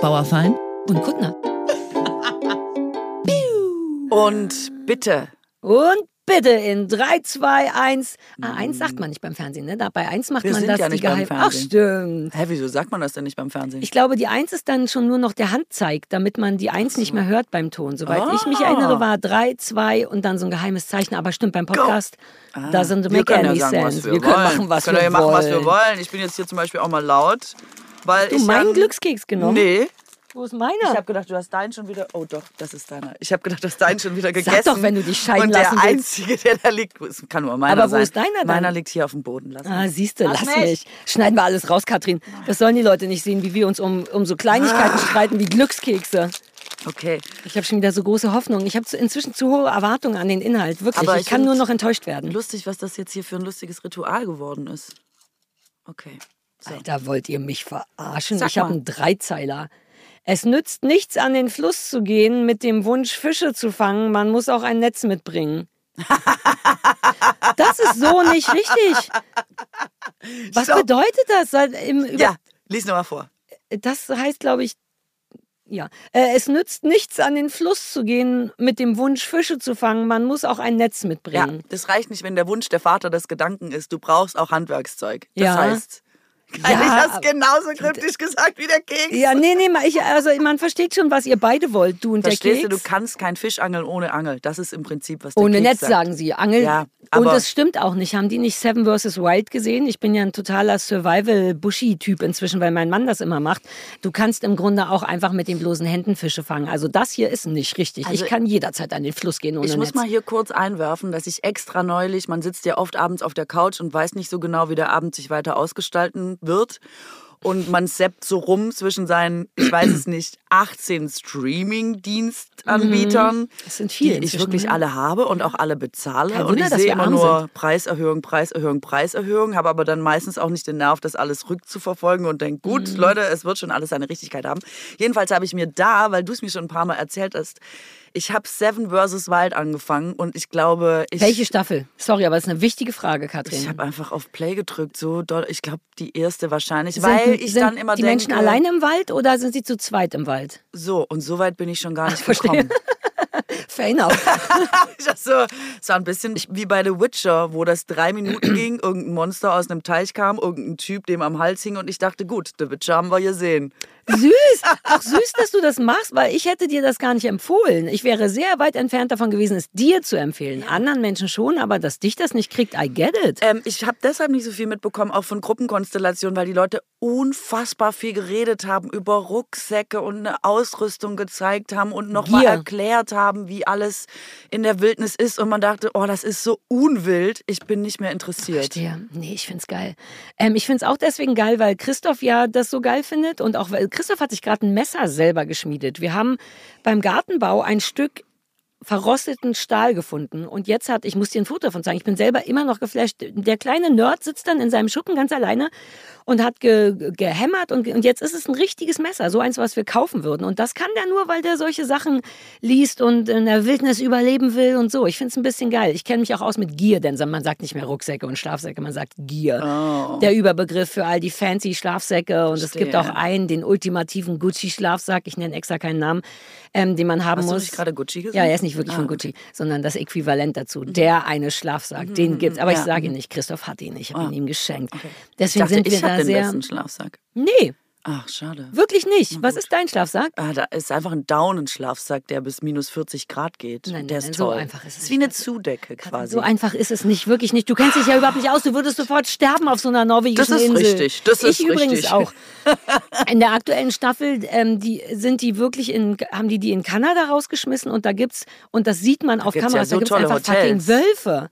Bauerfein Und Kuttner. Und bitte. Und bitte in 3, 2, 1. Ah, 1 sagt man nicht beim Fernsehen, ne? Da bei 1 macht Wir man sind das ja die nicht beim Geheim. Ach, stimmt. Hä, wieso sagt man das denn nicht beim Fernsehen? Ich glaube, die 1 ist dann schon nur noch der Handzeig, damit man die 1 nicht mehr hört beim Ton. Soweit ich mich erinnere, war 3, 2 und dann so ein geheimes Zeichen. Aber stimmt, beim Podcast, da sind wir make können ja any sagen, sense. was wir, wir können wollen. machen, was wir können wir ja machen, wollen. was wir wollen. Ich bin jetzt hier zum Beispiel auch mal laut, weil Du ich meinen ja- Glückskeks genommen? Nee. Wo ist Ich meiner? habe gedacht, du hast deinen schon wieder. Oh doch, das ist deiner. Ich habe gedacht, du hast deinen schon wieder Sag gegessen. doch, wenn du dich scheiden Und der willst. einzige, der da liegt, kann nur meiner Aber wo sein. ist deiner dann? Meiner liegt hier auf dem Boden. Lass Ah, siehst du, lass mich. mich. Schneiden wir alles raus, Katrin. Das sollen die Leute nicht sehen, wie wir uns um, um so Kleinigkeiten Ah. streiten wie Glückskekse. Okay. Ich habe schon wieder so große Hoffnungen. Ich habe inzwischen zu hohe Erwartungen an den Inhalt. Wirklich, Aber ich, ich kann nur noch enttäuscht werden. Lustig, was das jetzt hier für ein lustiges Ritual geworden ist. Okay. So. Alter, wollt ihr mich verarschen? Sag ich habe einen Dreizeiler. Es nützt nichts, an den Fluss zu gehen mit dem Wunsch, Fische zu fangen. Man muss auch ein Netz mitbringen. Das ist so nicht richtig. Was Stopp. bedeutet das? Ja, lies nochmal vor. Das heißt, glaube ich, ja. Äh, es nützt nichts, an den Fluss zu gehen mit dem Wunsch, Fische zu fangen. Man muss auch ein Netz Ja, mitbringen. das reicht nicht, wenn der Wunsch der Vater des Gedanken ist. Du brauchst auch Handwerkszeug. Das Ja. heißt, Ja, ich aber- genauso kryptisch gesagt wie der Keks. Ja, nee, nee, ich, also man versteht schon, was ihr beide wollt, du und Verstehst der du, Keks. du kannst kein Fisch angeln ohne Angel. Das ist im Prinzip, was der Ohne Keks Netz, sagt. sagen sie. Angel. Ja, und aber- das stimmt auch nicht. Haben die nicht Seven vs. Wild gesehen? Ich bin ja ein totaler Survival-Bushy-Typ inzwischen, weil mein Mann das immer macht. Du kannst im Grunde auch einfach mit den bloßen Händen Fische fangen. Also das hier ist nicht richtig. Also ich kann jederzeit an den Fluss gehen ohne Ich muss Netz. mal hier kurz einwerfen, dass ich extra neulich, man sitzt ja oft abends auf der Couch und weiß nicht so genau, wie der Abend sich weiter ausgestalten wird. Und man seppt so rum zwischen seinen, ich weiß es nicht, 18 Streaming-Dienstanbietern, Das sind viele die ich wirklich ne? alle habe und auch alle bezahle. Kein und Wunder, ich sehe immer nur sind. Preiserhöhung, Preiserhöhung, Preiserhöhung, habe aber dann meistens auch nicht den Nerv, das alles rückzuverfolgen und denke, gut, Mhm. Leute, es wird schon alles seine Richtigkeit haben. Jedenfalls habe ich mir da, weil du es mir schon ein paar Mal erzählt hast, ich habe Seven vs. Wild angefangen und ich glaube, ich, Welche Staffel? Sorry, aber das ist eine wichtige Frage, Katrin. ich habe einfach auf Play gedrückt, so doll. Ich glaube, die erste wahrscheinlich, Sind- weil ich dann immer die denke, Menschen alleine im Wald oder sind sie zu zweit im Wald? so und so weit bin ich schon gar nicht Verstehe. gekommen. Fair enough. Dachte so, es war ein bisschen wie bei The Witcher, wo das drei Minuten ging, irgendein Monster aus einem Teich kam, irgendein Typ dem am Hals hing und ich dachte, gut, The Witcher haben wir gesehen. Süß. Auch süß, dass du das machst, weil ich hätte dir das gar nicht empfohlen. Ich wäre sehr weit entfernt davon gewesen, es dir zu empfehlen. Anderen Menschen schon, aber dass dich das nicht kriegt, I get it. Ähm, ich habe deshalb nicht so viel mitbekommen, auch von Gruppenkonstellationen, weil die Leute unfassbar viel geredet haben über Rucksäcke und eine Ausrüstung gezeigt haben und nochmal erklärt haben, wie alles in der Wildnis ist. Und man dachte, oh, das ist so unwild, ich bin nicht mehr interessiert. Verstehe. Nee, ich find's geil. Ähm, ich find's auch deswegen geil, weil Christoph ja das so geil findet und auch weil Christoph hat sich gerade ein Messer selber geschmiedet. Wir haben beim Gartenbau ein Stück verrosteten Stahl gefunden und jetzt hat, ich muss dir ein Foto davon zeigen, ich bin selber immer noch geflasht. Der kleine Nerd sitzt dann in seinem Schuppen ganz alleine und hat ge, ge- gehämmert und, und jetzt ist es ein richtiges Messer, so eins, was wir kaufen würden. Und das kann der nur, weil der solche Sachen liest und in der Wildnis überleben will und so. Ich finde es ein bisschen geil. Ich kenne mich auch aus mit Gier, denn man sagt nicht mehr Rucksäcke und Schlafsäcke, man sagt Gier. Der Überbegriff für all die fancy Schlafsäcke und es gibt Oh. Verstehe. auch einen, den ultimativen Gucci-Schlafsack, ich nenne extra keinen Namen, ähm, den man haben Hast du muss. nicht gerade Gucci gesagt? Ja, er ist nicht wirklich Ah, von Gucci, sondern das Äquivalent dazu. Der eine Schlafsack, den gibt's. Aber ich Mhm. ja. sage ihn nicht. Christoph hat ihn. Ich habe ihn ihm geschenkt. Ich Deswegen dachte, sind wir ich da den sehr. besten Schlafsack. Nee, Ach, schade. wirklich nicht. Was ist dein Schlafsack? Ah, da ist einfach ein Daunenschlafsack, der bis minus 40 Grad geht. Nein, der nein, ist so toll. einfach ist es ist wie eine Zudecke quasi. So einfach ist es nicht, wirklich nicht. Du kennst dich ja überhaupt nicht aus. Du würdest sofort sterben auf so einer norwegischen Das ist Insel. richtig, das ist ich übrigens richtig. auch. In der aktuellen Staffel ähm, die sind die wirklich in, haben die die in Kanada rausgeschmissen und da gibt's und das sieht man auf gibt's ja Kameras. so da gibt's einfach Hotels. fucking Wölfe.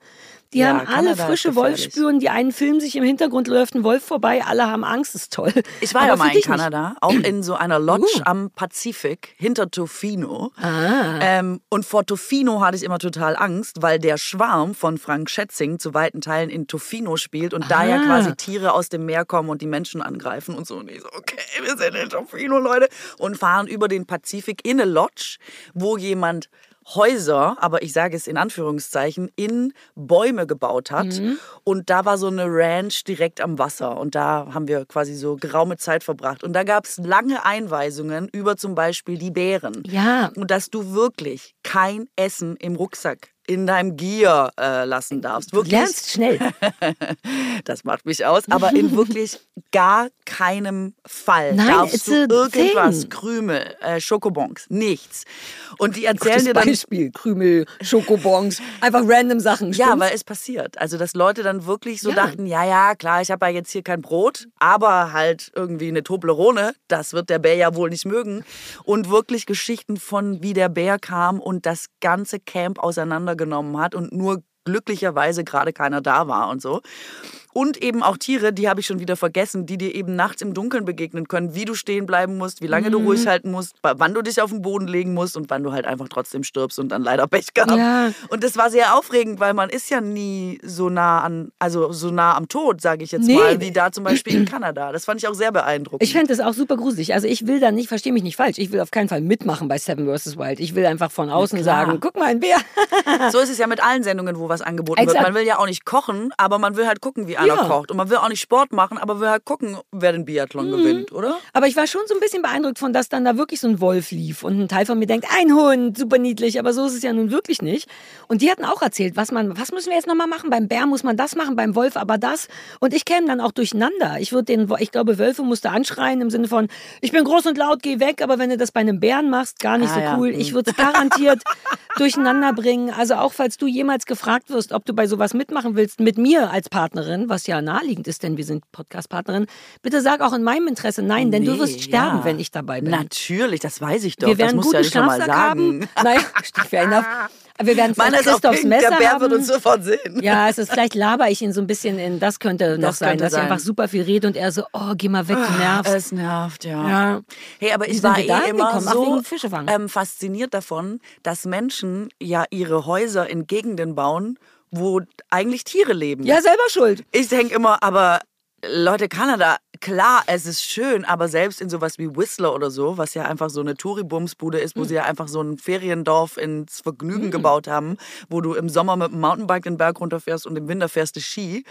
Die Ja, haben alle Kanada frische. Wolfsspuren. Die einen filmen sich im Hintergrund, läuft ein Wolf vorbei. Alle haben Angst, ist toll. Ich war Aber ja mal in dich nicht. Kanada, auch in so einer Lodge Uh. am Pazifik hinter Tofino. Ah. Ähm, und vor Tofino hatte ich immer total Angst, weil der Schwarm von Frank Schätzing zu weiten Teilen in Tofino spielt und da ja Ah. quasi Tiere aus dem Meer kommen und die Menschen angreifen und so. Und ich so, okay, wir sind in Tofino, Leute. Und fahren über den Pazifik in eine Lodge, wo jemand Häuser, aber ich sage es in Anführungszeichen, in Bäume gebaut hat. Mhm. Und da war so eine Ranch direkt am Wasser. Und da haben wir quasi so geraume Zeit verbracht. Und da gab es lange Einweisungen über zum Beispiel die Bären. Ja. Und dass du wirklich kein Essen im Rucksack in deinem Gear äh, lassen darfst. Du Wirklich, lernst schnell. das macht mich aus, aber in wirklich gar keinem Fall Nein, darfst du irgendwas, thing. Krümel, äh, Schokobons, nichts. Und die erzählen Gutes dir dann Beispiel. Krümel, Schokobons, einfach random Sachen. Ja, stimmt's? weil es passiert. Also, dass Leute dann wirklich so Ja. dachten, ja, ja, klar, ich habe ja jetzt hier kein Brot, aber halt irgendwie eine Toblerone, das wird der Bär ja wohl nicht mögen. Und wirklich Geschichten von, wie der Bär kam und das ganze Camp auseinandergenommen hat und nur glücklicherweise gerade keiner da war und so. Und eben auch Tiere, die habe ich schon wieder vergessen, die dir eben nachts im Dunkeln begegnen können, wie du stehen bleiben musst, wie lange Mhm. du ruhig halten musst, wann du dich auf den Boden legen musst und wann du halt einfach trotzdem stirbst und dann leider Pech gehabt. Ja. Und das war sehr aufregend, weil man ist ja nie so nah an, also so nah am Tod, sage ich jetzt Nee. mal, wie da zum Beispiel in Kanada. Das fand ich auch sehr beeindruckend. Ich fände das auch super gruselig. Also ich will da nicht, verstehe mich nicht falsch, ich will auf keinen Fall mitmachen bei Seven vs. Wild. Ich will einfach von außen sagen, guck mal, ein Bär. so ist es ja mit allen Sendungen, wo was angeboten wird. Exakt. Man will ja auch nicht kochen, aber man will halt gucken, wie einer Ja. kocht. Und man will auch nicht Sport machen, aber will halt gucken, wer den Biathlon gewinnt, oder? Aber ich war schon so ein bisschen beeindruckt von, dass dann da wirklich so ein Wolf lief und ein Teil von mir denkt, ein Hund, super niedlich, aber so ist es ja nun wirklich nicht. Und die hatten auch erzählt, was man, was müssen wir jetzt nochmal machen? Beim Bär muss man das machen, beim Wolf aber das. Und ich käme dann auch durcheinander. Ich würde den, ich glaube, Wölfe musste anschreien im Sinne von, ich bin groß und laut, geh weg, aber wenn du das bei einem Bären machst, gar nicht Ah, so ja. cool. Ich würde es garantiert durcheinander bringen. Also auch falls du jemals gefragt wirst, ob du bei sowas mitmachen willst, mit mir als Partnerin, was ja naheliegend ist, denn wir sind Podcast-Partnerin, bitte sag auch in meinem Interesse nein, denn du Nee, wirst sterben, ja. wenn ich dabei bin. Natürlich, das weiß ich doch. wir das werden du guten ja Schlafsack sagen. haben. Nein, fair enough. Wir werden auch Christophs pink, Messer der Bär haben. wird uns sofort sehen. ja, es ist vielleicht laber ich ihn so ein bisschen in, das könnte noch Das sein, könnte dass ich sein. einfach super viel rede und er so, oh, geh mal weg, du nervst. Es nervt, ja. Ja. Hey, aber ich war eh immer hingekommen? Ach, so Fischefangen. ähm, fasziniert davon, dass Menschen ja ihre Häuser in Gegenden bauen, wo eigentlich Tiere leben. Ja, selber schuld. Ich denke immer, aber Leute, Kanada, klar, es ist schön, aber selbst in sowas wie Whistler oder so, was ja einfach so eine Touri-Bums-Bude ist, wo sie ja einfach so ein Feriendorf ins Vergnügen gebaut haben, wo du im Sommer mit dem Mountainbike den Berg runterfährst und im Winter fährst du Ski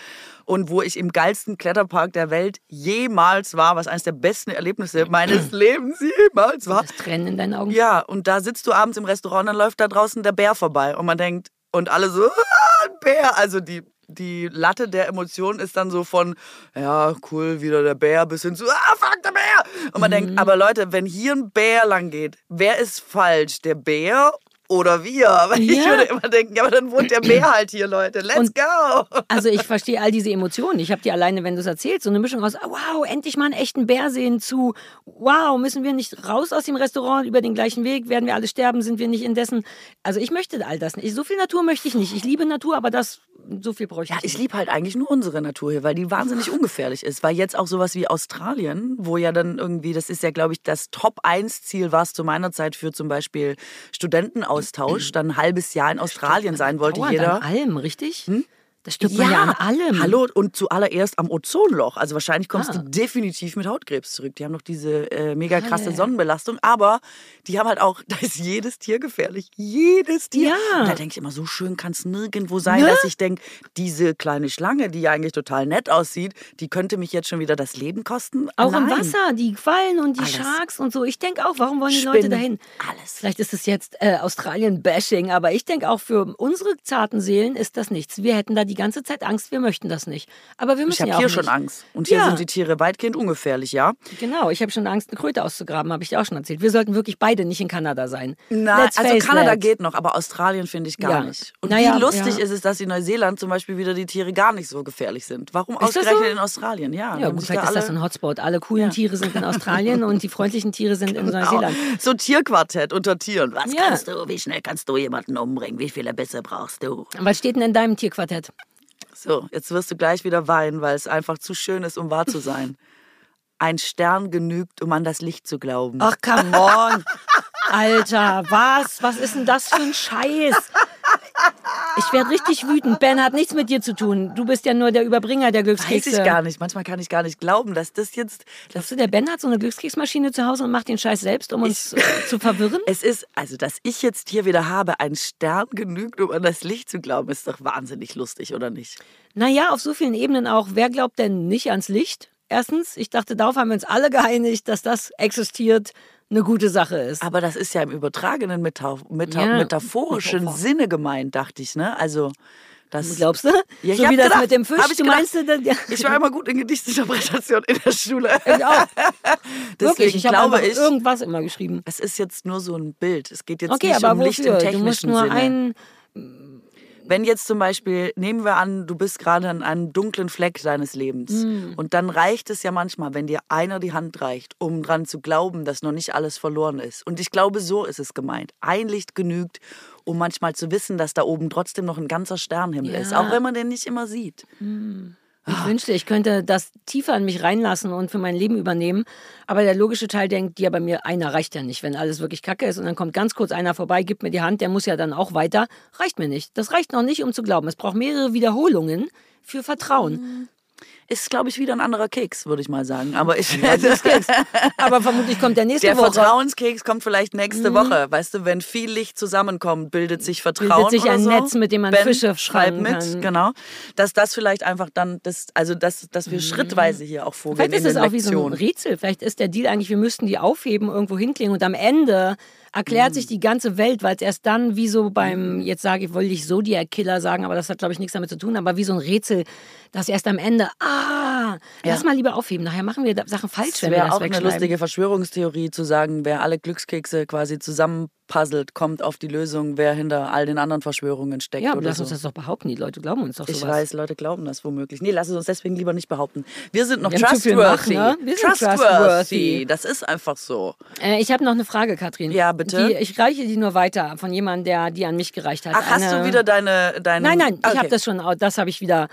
und wo ich im geilsten Kletterpark der Welt jemals war, was eines der besten Erlebnisse meines Lebens jemals war. Das Tränen in deinen Augen. Ja, und da sitzt du abends im Restaurant und dann läuft da draußen der Bär vorbei und man denkt, und alle so, ein Bär, also die die Latte der Emotionen ist dann so von, ja, cool, wieder der Bär, bis hin zu, ah, fuck, der Bär. Und man Mhm. denkt, aber Leute, wenn hier ein Bär lang geht, wer ist falsch? Der Bär oder wir? Ich Ja. würde immer denken, ja, aber dann wohnt der Bär halt hier, Leute. Let's Und- go. Also ich verstehe all diese Emotionen. Ich habe die alleine, wenn du es erzählst, so eine Mischung aus, ah, wow, endlich mal einen echten Bär sehen zu, wow, müssen wir nicht raus aus dem Restaurant über den gleichen Weg, werden wir alle sterben, sind wir nicht indessen. Also ich möchte all das nicht. So viel Natur möchte ich nicht. Ich liebe Natur, aber das, so viel bräuchte Ja, ich ich nicht. liebe halt eigentlich nur unsere Natur hier, weil die wahnsinnig ungefährlich ist. Weil jetzt auch sowas wie Australien, wo ja dann irgendwie, das ist ja, glaube ich, das Top-1-Ziel war es zu meiner Zeit für zum Beispiel Studentenaustausch, dann ein halbes Jahr in Australien sein wollte jeder. an allem, richtig? Das stirbt man ja an allem. Hallo und zuallererst am Ozonloch. Also wahrscheinlich kommst Ah. du definitiv mit Hautkrebs zurück. Die haben noch diese äh, mega krasse ja. Sonnenbelastung, aber die haben halt auch, da ist jedes Tier gefährlich. Jedes Tier. Ja. Und da denke ich immer, so schön kann es nirgendwo sein, Ne? dass ich denke, diese kleine Schlange, die ja eigentlich total nett aussieht, die könnte mich jetzt schon wieder das Leben kosten. Auch im Nein. Wasser, die Quallen und die Alles. Sharks und so. Ich denke auch, warum wollen die Leute Spinnen, dahin? Alles. Vielleicht ist es jetzt äh, Australien-Bashing, aber ich denke auch für unsere zarten Seelen ist das nichts. Wir hätten da die ganze Zeit Angst, wir möchten das nicht. Aber wir Ich müssen habe ja auch hier nicht. schon Angst. Und hier Ja. sind die Tiere weitgehend ungefährlich, ja? Genau, ich habe schon Angst, eine Kröte auszugraben, habe ich dir auch schon erzählt. Wir sollten wirklich beide nicht in Kanada sein. Nein, also Kanada that. geht noch, aber Australien finde ich gar Ja. nicht. Und Naja, wie lustig ist es, dass in Neuseeland zum Beispiel wieder die Tiere gar nicht so gefährlich sind. Warum das ausgerechnet so? in Australien? Ja, Ja, gut, vielleicht da ist das ein Hotspot. Alle coolen Tiere sind in Australien und die freundlichen Tiere sind in Neuseeland. Genau. So Tierquartett unter Tieren. Was kannst du? Wie schnell kannst du jemanden umbringen? Wie viele Bisse brauchst du? Was steht denn in deinem Tierquartett? So, jetzt wirst du gleich wieder weinen, weil es einfach zu schön ist, um wahr zu sein. Ein Stern genügt, um an das Licht zu glauben. Ach, come on. Alter, was? Was ist denn das für ein Scheiß? Ich werde richtig wütend. Ben hat nichts mit dir zu tun. Du bist ja nur der Überbringer der Weiß Glückskekse. ich gar nicht. Manchmal kann ich gar nicht glauben, dass das jetzt. Glaubst du, der Ben hat so eine Glückskeksmaschine zu Hause und macht den Scheiß selbst, um uns äh, zu verwirren? Es ist, also, dass ich jetzt hier wieder habe, ein Stern genügt, um an das Licht zu glauben, ist doch wahnsinnig lustig, oder nicht? Naja, auf so vielen Ebenen auch. Wer glaubt denn nicht ans Licht? Erstens, ich dachte, darauf haben wir uns alle geeinigt, dass das existiert, eine gute Sache ist. Aber das ist ja im übertragenen, meta meta Ja, metaphorischen Metaphor. Sinne gemeint, dachte ich, ne? Also, das. Glaubst du? Ja, ich so wie das gedacht, mit dem Fisch. ich du gedacht. meinst, du, ja. Ich war immer gut in Gedichtsinterpretation in der Schule. Ich auch. Deswegen Wirklich, ich habe glaube ich, irgendwas immer geschrieben. es ist jetzt nur so ein Bild. Es geht jetzt Okay, nicht aber um Licht im technischen Du musst nur Sinne. ein. Wenn jetzt zum Beispiel, nehmen wir an, du bist gerade an einem dunklen Fleck deines Lebens. Hm. Und dann reicht es ja manchmal, wenn dir einer die Hand reicht, um dran zu glauben, dass noch nicht alles verloren ist. Und ich glaube, so ist es gemeint. Ein Licht genügt, um manchmal zu wissen, dass da oben trotzdem noch ein ganzer Sternhimmel ist. Ja. Auch wenn man den nicht immer sieht. Ich wünschte, ich könnte das tiefer in mich reinlassen und für mein Leben übernehmen. Aber der logische Teil denkt, ja, bei mir einer reicht ja nicht, wenn alles wirklich kacke ist. Und dann kommt ganz kurz einer vorbei, gibt mir die Hand, der muss ja dann auch weiter. Reicht mir nicht. Das reicht noch nicht, um zu glauben. Es braucht mehrere Wiederholungen für Vertrauen. Ist, glaube ich, wieder ein anderer Keks, würde ich mal sagen. Aber ich, Aber vermutlich kommt der nächste der Woche. Vertrauenskeks kommt vielleicht nächste Woche. Weißt du, wenn viel Licht zusammenkommt, bildet sich Vertrauen. Bildet sich ein so. Netz, mit dem man ben, Fische schreib fangen mit, kann. genau. Dass das vielleicht einfach dann, das, also dass, dass wir schrittweise hier auch vorgehen Vielleicht ist es auch wie so ein Lektionen. Rätsel. Vielleicht ist der Deal eigentlich, wir müssten die aufheben, irgendwo hinklingen und am Ende erklärt Mhm. sich die ganze Welt, weil es erst dann wie so beim, jetzt sage ich, wollte ich Zodiac-Killer sagen, aber das hat, glaube ich, nichts damit zu tun, aber wie so ein Rätsel, dass erst am Ende, ah, lass mal lieber aufheben. Nachher machen wir Sachen falsch, Es wenn wir wäre das auch eine lustige Verschwörungstheorie zu sagen, wer alle Glückskekse quasi zusammenpuzzelt, kommt auf die Lösung, wer hinter all den anderen Verschwörungen steckt Ja, oder lass so. uns das doch behaupten. Die Leute glauben uns doch Ich sowas. weiß, Leute glauben das womöglich. Nee, lass es uns deswegen lieber nicht behaupten. Wir sind noch Wir trustworthy. Macht, ne? Wir sind trustworthy. trustworthy. Das ist einfach so. Äh, ich habe noch eine Frage, Katrin. Ja, bitte. Die, ich reiche die nur weiter von jemandem, der die an mich gereicht hat. Ach, hast Eine- du wieder deine... deine Nein, nein, ich okay. habe das schon, das habe ich wieder,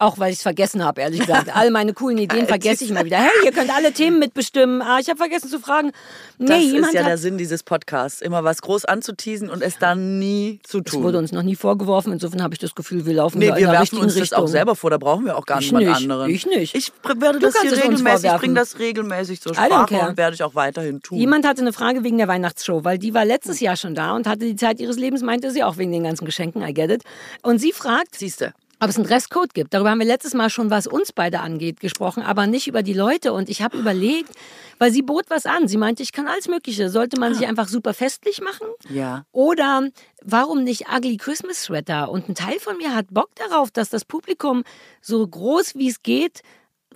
auch weil ich es vergessen habe, ehrlich gesagt. All meine coolen Ideen vergesse ich mal wieder. Hey, ihr könnt alle Themen mitbestimmen. Ah, ich habe vergessen zu fragen. Nee, Das jemand ist ja hat, der Sinn dieses Podcasts, immer was groß anzuteasen und es dann nie zu es tun. wurde uns noch nie vorgeworfen. Insofern habe ich das Gefühl, wir laufen Nee, da in wir der werfen richtigen uns das Richtung. auch selber vor, da brauchen wir auch gar Ich niemand nicht, anderen. ich nicht. Ich werde Du das hier es regelmäßig, ich bringe das regelmäßig zur Sprache und werde ich auch weiterhin tun. Jemand hatte eine Frage wegen der Weihnachtsshow, weil die war letztes Jahr schon da und hatte die Zeit ihres Lebens, meinte sie auch wegen den ganzen Geschenken, I get it. Und sie fragt, Siehste. Ob es einen Dresscode gibt. Darüber haben wir letztes Mal schon, was uns beide angeht, gesprochen, aber nicht über die Leute. Und ich habe überlegt, weil sie bot was an. Sie meinte, ich kann alles Mögliche. Sollte man sich einfach super festlich machen? Ja. Oder warum nicht Ugly Christmas Sweater? Und ein Teil von mir hat Bock darauf, dass das Publikum so groß wie es geht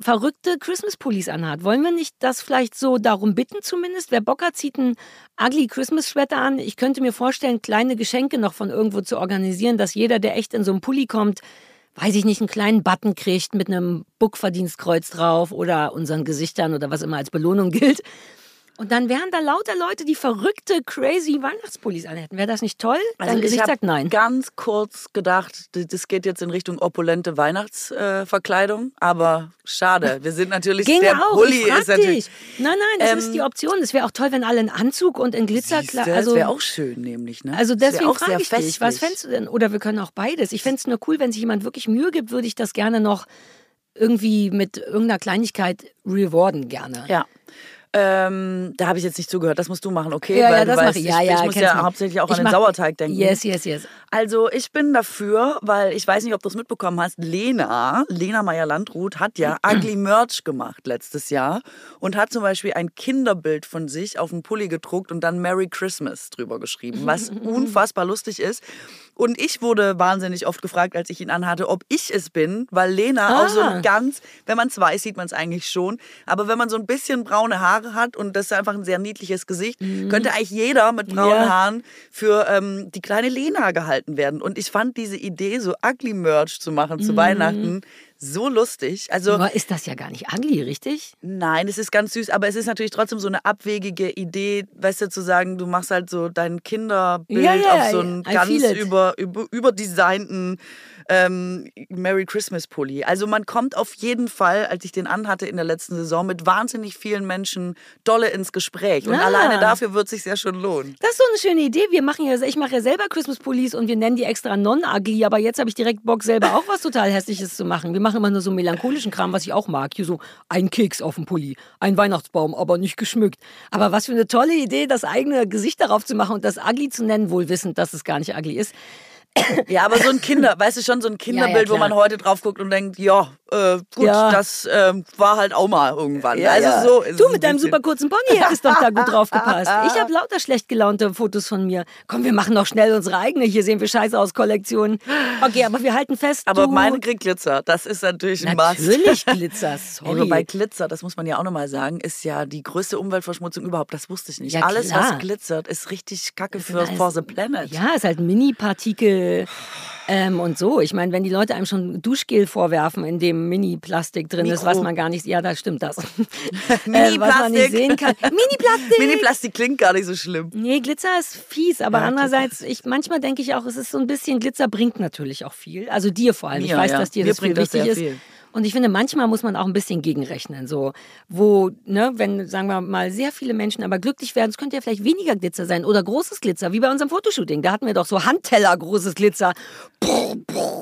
verrückte Christmas-Pullis anhat. Wollen wir nicht das vielleicht so darum bitten zumindest? Wer Bock hat, zieht ein ugly Christmas-Sweater an. Ich könnte mir vorstellen, kleine Geschenke noch von irgendwo zu organisieren, dass jeder, der echt in so einem Pulli kommt, weiß ich nicht, einen kleinen Button kriegt mit einem Bookverdienstkreuz drauf oder unseren Gesichtern oder was immer als Belohnung gilt. Und dann wären da lauter Leute, die verrückte, crazy Weihnachtspullis anhätten. Wäre das nicht toll? Dein Also ich Gesicht sagt nein. ganz kurz gedacht, das geht jetzt in Richtung opulente Weihnachtsverkleidung, aber schade. Wir sind natürlich Ginge der auch, frag ist natürlich. dich. Nein, nein, das Ähm, ist die Option. Es wäre auch toll, wenn alle in Anzug und in Siehste, Glitzerkleid. das Also, wäre auch schön, nämlich. Ne? also deswegen frage ich dich, was festlich. fändest du denn? Oder wir können auch beides. Ich fände es nur cool, wenn sich jemand wirklich Mühe gibt, würde ich das gerne noch irgendwie mit irgendeiner Kleinigkeit rewarden gerne. Ja. Ähm, da habe ich jetzt nicht zugehört. Das musst du machen, okay? Ja, Weil ja, das weißt, mache ich. Ja, ich, ja, ich muss ja mich. hauptsächlich auch Ich an den Sauerteig denken. Yes, yes, yes. Also ich bin dafür, weil ich weiß nicht, ob du es mitbekommen hast, Lena, Lena Meyer-Landrut hat ja Ugly Merch gemacht letztes Jahr und hat zum Beispiel ein Kinderbild von sich auf einen Pulli gedruckt und dann Merry Christmas drüber geschrieben, was unfassbar lustig ist. Und ich wurde wahnsinnig oft gefragt, als ich ihn anhatte, ob ich es bin, weil Lena auch so Ah. ganz, wenn man es weiß, sieht man es eigentlich schon, aber wenn man so ein bisschen braune Haare hat und das ist einfach ein sehr niedliches Gesicht, könnte eigentlich jeder mit braunen Mhm. Ja. Haaren für ähm, die kleine Lena gehalten werden. Und ich fand diese Idee, so ugly Merch zu machen Mhm. zu Weihnachten, so lustig. Also Aber ist das ja gar nicht ugly, richtig? Nein, es ist ganz süß, aber es ist natürlich trotzdem so eine abwegige Idee, weißt du, zu sagen, du machst halt so dein Kinderbild Ja, ja, auf so einen I ganz über, über, überdesignten ähm, Merry Christmas Pulli. Also man kommt auf jeden Fall, als ich den anhatte in der letzten Saison, mit wahnsinnig vielen Menschen dolle ins Gespräch. Und Ah. alleine dafür wird sich ja schon lohnen. Das ist so eine schöne Idee. Wir machen ja, ich mache ja selber Christmas Pullis und wir nennen die extra non-ugly, aber jetzt habe ich direkt Bock, selber auch was total Hässliches zu machen. Wir machen immer nur so melancholischen Kram, was ich auch mag. Hier so ein Keks auf dem Pulli, ein Weihnachtsbaum, aber nicht geschmückt. Aber was für eine tolle Idee, das eigene Gesicht darauf zu machen und das ugly zu nennen, wohl wissend, dass es gar nicht ugly ist. Ja, aber so ein Kinder, weißt du schon, so ein Kinderbild, wo klar. man heute drauf guckt und denkt, ja, äh, gut, Ja. das ähm, war halt auch mal irgendwann. Ja, also ja. so du mit deinem super kurzen Pony hättest doch da gut drauf gepasst. Ich habe lauter schlecht gelaunte Fotos von mir. Komm, wir machen doch schnell unsere eigene. Hier sehen wir scheiße aus Kollektion. Okay, aber wir halten fest. Aber meine kriegt Glitzer. Das ist natürlich ein Must. natürlich Glitzer. Sorry. wobei Glitzer, das muss man ja auch nochmal sagen, ist ja die größte Umweltverschmutzung überhaupt. Das wusste ich nicht. Ja, Alles, was glitzert, ist richtig kacke für for the planet. Ja, ist halt Mini-Partikel ähm, und so. Ich meine, wenn die Leute einem schon Duschgel vorwerfen, in dem Mini-Plastik drin ist, was Mikro. man gar nicht, ja, da stimmt das. äh, was man Mini-Plastik. nicht sehen kann. Mini-Plastik! Mini-Plastik klingt gar nicht so schlimm. Nee, Glitzer ist fies, aber Ja, andererseits, ich, manchmal denke ich auch, es ist so ein bisschen, Glitzer bringt natürlich auch viel. Also dir vor allem. ich Mir, weiß, ja. dass dir Mir das viel bringt das wichtig ist. viel. Und ich finde, manchmal muss man auch ein bisschen gegenrechnen. So, wo, ne, wenn, sagen wir mal, sehr viele Menschen aber glücklich werden, es könnte ja vielleicht weniger Glitzer sein oder großes Glitzer, wie bei unserem Fotoshooting. Da hatten wir doch so Handteller großes Glitzer.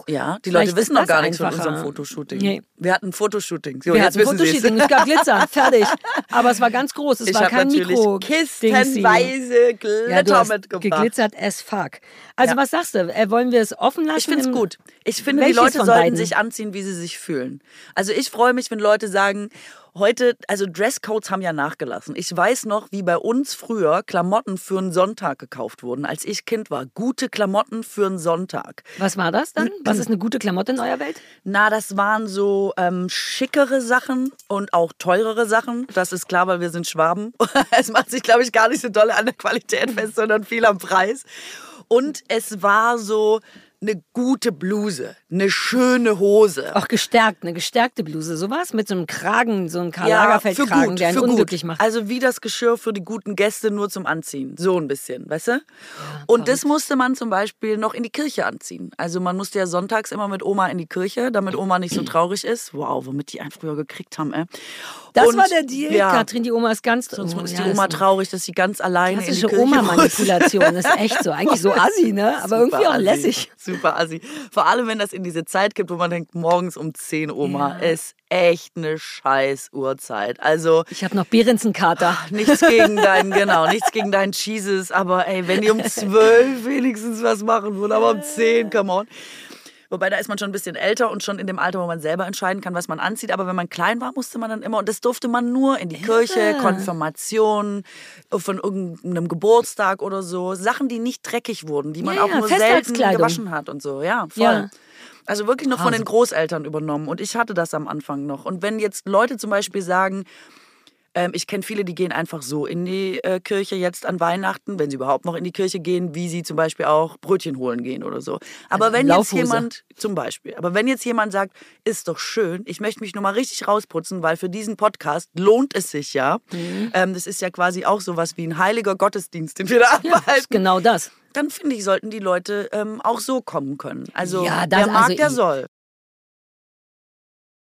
Ja, die Vielleicht Leute wissen noch gar nichts von unserem Fotoshooting. Nee. Wir hatten ein Fotoshooting. So, Wir hatten Sie's. Fotoshooting, es gab Glitzer, fertig. Aber es war ganz groß, es Ich war kein Mikro. kistenweise Glitter Ja, mitgebracht. geglitzert as fuck. Also Ja. was sagst du? Äh, wollen wir es offen lassen? Ich finde es gut. Ich finde, die Leute sollten sich anziehen, wie sie sich fühlen. Also ich freue mich, wenn Leute sagen, heute, also Dresscodes haben ja nachgelassen. Ich weiß noch, wie bei uns früher Klamotten für einen Sonntag gekauft wurden, als ich Kind war. Gute Klamotten für einen Sonntag. Was war das dann? Was ist eine gute Klamotte in eurer Welt? Na, das waren so ähm, schickere Sachen und auch teurere Sachen. Das ist klar, weil wir sind Schwaben. Es macht sich, glaube ich, gar nicht so doll an der Qualität fest, sondern viel am Preis. Und es war so eine gute Bluse, eine schöne Hose. Auch gestärkt, eine gestärkte Bluse, sowas mit so einem Kragen, so einem Karl für Lagerfeld-Kragen, gut, der einen unglücklich gut. macht. Also wie das Geschirr für die guten Gäste nur zum Anziehen. So ein bisschen, weißt du? und das musste man zum Beispiel noch in die Kirche anziehen. Also man musste ja sonntags immer mit Oma in die Kirche, damit Oma nicht so traurig ist. Wow, womit die einen früher gekriegt haben, ey. Das Und, war der Deal. Ja, Katrin, die Oma ist ganz... sonst oh, ist ja, die Oma das ist traurig, dass sie ganz alleine in die Klassische. Oma-Manipulation, ist echt so. Eigentlich so assi, ne? Aber irgendwie Super auch assi. lässig. Super assi. Vor allem, wenn das in diese Zeit gibt, wo man denkt, morgens um 10 Oma Ja. ist echt eine scheiß Uhrzeit. Also Ich habe noch Behrensenkater. Nichts gegen deinen, genau, nichts gegen deinen Cheeses, aber ey, wenn die um zwölf wenigstens was machen würden, aber um zehn, come on. Wobei, da ist man schon ein bisschen älter und schon in dem Alter, wo man selber entscheiden kann, was man anzieht. Aber wenn man klein war, musste man dann immer, und das durfte man nur in die Kirche, Konfirmation, von irgendeinem Geburtstag oder so. Sachen, die nicht dreckig wurden, die man Ja, auch nur selten gewaschen hat und so. Ja, voll. Ja. Also wirklich noch von den Großeltern übernommen. Und ich hatte das am Anfang noch. Und wenn jetzt Leute zum Beispiel sagen, ähm, ich kenne viele, die gehen einfach so in die äh, Kirche jetzt an Weihnachten, wenn sie überhaupt noch in die Kirche gehen, wie sie zum Beispiel auch Brötchen holen gehen oder so. Aber Also wenn jetzt Laufhose. jemand, zum Beispiel, aber wenn jetzt jemand sagt, ist doch schön, ich möchte mich nur mal richtig rausputzen, weil für diesen Podcast lohnt es sich ja. Mhm. Ähm, das ist ja quasi auch sowas wie ein heiliger Gottesdienst, den wir da Das abhalten. ist genau das. Dann finde ich, sollten die Leute ähm, auch so kommen können. Also Ja, das- wer mag, also der soll.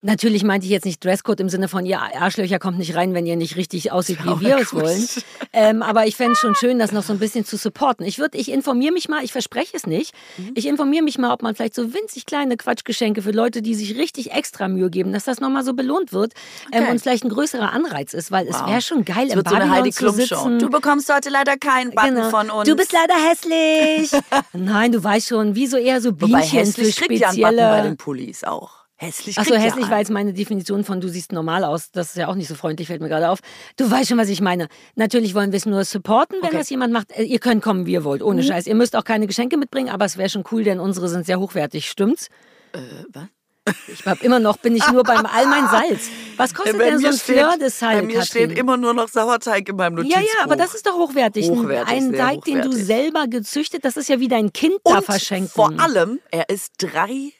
Natürlich meinte ich jetzt nicht Dresscode im Sinne von, ihr Arschlöcher kommt nicht rein, wenn ihr nicht richtig aussieht, wie wir es wollen. Ähm, aber ich fände es schon schön, das noch so ein bisschen zu supporten. Ich würde, ich informiere mich mal, ich verspreche es nicht, Mhm. ich informiere mich mal, ob man vielleicht so winzig kleine Quatschgeschenke für Leute, die sich richtig extra Mühe geben, dass das nochmal so belohnt wird ähm, Okay. und vielleicht ein größerer Anreiz ist, weil es Wow. wäre schon geil, Es im so Babylon Heidi zu sitzen. Du bekommst heute leider keinen Button Genau. von uns. Du bist leider hässlich. Nein, du weißt schon, wie so eher so Wobei Bienchen hässlich für kriegt ja einen Button bei spezielle... den Pullis auch. Hässlich Achso, kriegt ja hässlich war jetzt meine Definition von du siehst normal aus. Das ist ja auch nicht so freundlich, fällt mir gerade auf. Du weißt schon, was ich meine. Natürlich wollen wir es nur supporten, wenn Okay. Mhm. das jemand macht. Äh, Ihr könnt kommen, wie ihr wollt, ohne Scheiß. Ihr müsst auch keine Geschenke mitbringen, aber es wäre schon cool, denn unsere sind sehr hochwertig, stimmt's? Äh, was? Ich hab immer noch, bin ich nur beim all mein Salz. Was kostet Bei denn so ein Fleur de Sal, Bei mir Katrin? steht immer nur noch Sauerteig in meinem ja, Notizbuch. ja, aber das ist doch hochwertig. Ein- Hochwertig, ein Teig, den du hochwertig. selber gezüchtet, das ist ja wie dein Kind da Und verschenken. vor allem, er ist drei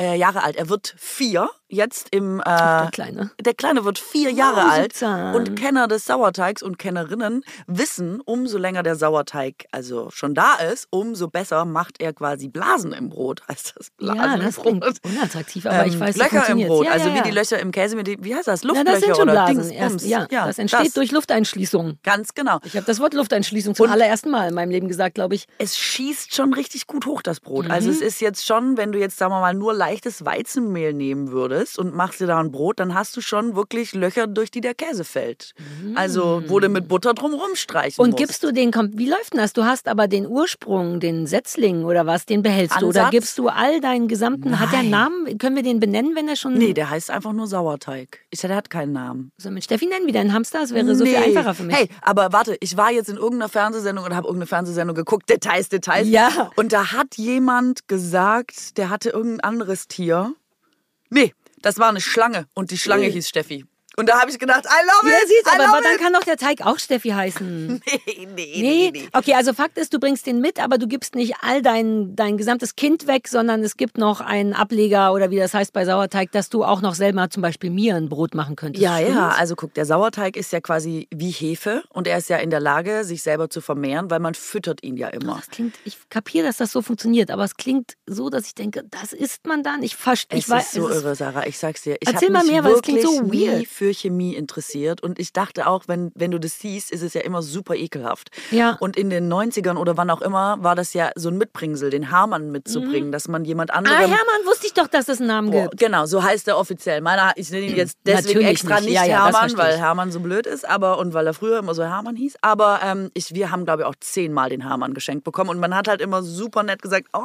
äh, Jahre alt. Er wird vier jetzt im. Äh, der Kleine. Der Kleine wird vier Jahre Oh, alt. Und Kenner des Sauerteigs und Kennerinnen wissen, umso länger der Sauerteig also schon da ist, umso besser macht er quasi Blasen im Brot. Heißt das Blasen Ja, im das Brot? klingt unattraktiv, aber ich Ähm, weiß, so Löcher im. Brot, Ja, also ja, wie ja. die Löcher im Käse, mit dem, wie heißt das? Na, Luftlöcher das sind schon oder Blasen. Erst, ja, das entsteht durch Lufteinschließung. Ganz genau. Ich habe das Wort Lufteinschließung zum Und- allerersten Mal in meinem Leben gesagt, glaube ich. Es schießt schon richtig gut hoch, das Brot. Also Mhm. es ist jetzt schon, wenn du jetzt, sagen wir mal, nur leichtes Weizenmehl nehmen würdest und machst dir da ein Brot, dann hast du schon wirklich Löcher, durch die der Käse fällt. Also wo du mit Butter drum rumstreichen Und musst. gibst du den, wie läuft denn das? Du hast aber den Ursprung, den Setzling oder was, den behältst du? Oder Ansatz? gibst du all deinen gesamten, hat der einen Nein. Namen? Können wir den benennen, wenn er schon, Nee, der heißt einfach nur Sauerteig. Ich, der hat keinen Namen. soll mit Steffi nennen, wie dein Hamster? Das wäre so viel Nee. einfacher für mich. Hey, aber warte, ich war jetzt in irgendeiner Fernsehsendung und habe irgendeine Fernsehsendung geguckt, Details, Details. Ja. Und da hat jemand gesagt, der hatte irgendein anderes Tier. Nee, das war eine Schlange und die Schlange hieß Steffi. Und da habe ich gedacht, I love Ja, it, siehst, I aber, aber dann kann doch der Teig auch Steffi heißen. Nee, nee, nee, Nee, okay, also Fakt ist, du bringst den mit, aber du gibst nicht all dein, dein gesamtes Kind weg, sondern es gibt noch einen Ableger oder wie das heißt bei Sauerteig, dass du auch noch selber zum Beispiel mir ein Brot machen könntest. Ja, Stimmt's? ja, also guck, der Sauerteig ist ja quasi wie Hefe und er ist ja in der Lage, sich selber zu vermehren, weil man füttert ihn ja immer. Das klingt, ich kapiere, dass das so funktioniert, aber es klingt so, dass ich denke, das isst man dann. Ich verstehe. Es Ich weiß, ist so irre, Sarah. Ich sag's dir. Ich Erzähl mal mehr, weil es klingt so weird. Für Chemie interessiert. Und ich dachte auch, wenn, wenn du das siehst, ist es ja immer super ekelhaft. Ja. Und in den 90ern oder wann auch immer war das ja so ein Mitbringsel, den Hamann mitzubringen, dass man jemand Ah, anderem. Hermann, wusste ich doch, dass es einen Namen gibt. genau, so heißt er offiziell. Meiner, ich nenne ihn jetzt deswegen Natürlich extra nicht. nicht, Ja, ja, Hermann, weil. Hermann so blöd ist, aber und weil er früher immer so Hermann hieß. Aber ähm, ich, wir haben, glaube ich, auch zehnmal den Hermann geschenkt bekommen. Und man hat halt immer super nett gesagt, oh,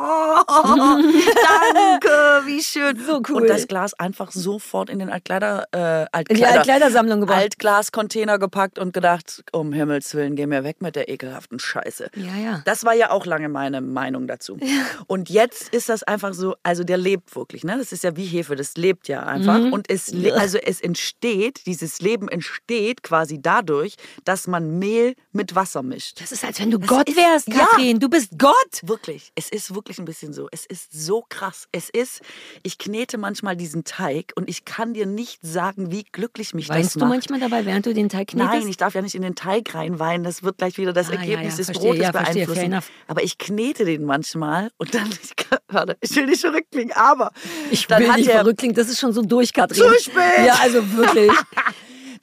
danke, wie schön. So cool. Und das Glas einfach sofort in den Altkleider, äh, In die Altkleider, Altkleidersammlung gebracht. Altglascontainer gepackt und gedacht, um Himmels Willen, geh mir weg mit der ekelhaften Scheiße. Ja, ja. Das war ja auch lange meine Meinung dazu. Und jetzt ist das einfach so, also der lebt wirklich, ne? Das ist ja wie Hefe, das lebt ja einfach. Mhm. Und es, also es entsteht, dieses Leben entsteht quasi dadurch, dass man Mehl mit Wasser mischt. Das ist, als wenn du Gott ist- wärst, ja. Katrin. Du bist Gott. Wirklich, es ist wirklich ein bisschen so. Es ist so krass. Es ist, ich knete manchmal diesen Teig und ich kann dir nicht sagen, wie glücklich mich das Weinst macht. du manchmal dabei, während du den Teig knetest? Nein, ich darf ja nicht in den Teig reinweinen. Das wird gleich wieder das Ah, ja, Ergebnis ja, des verstehe, Brotes ja, verstehe, beeinflussen. Aber ich knete den manchmal und dann, ich, warte, ich will nicht verrückt klingen, aber Ich will nicht der, verrückt klingen. Das ist schon so durch, Katrin. Zu spät! Ja, also wirklich.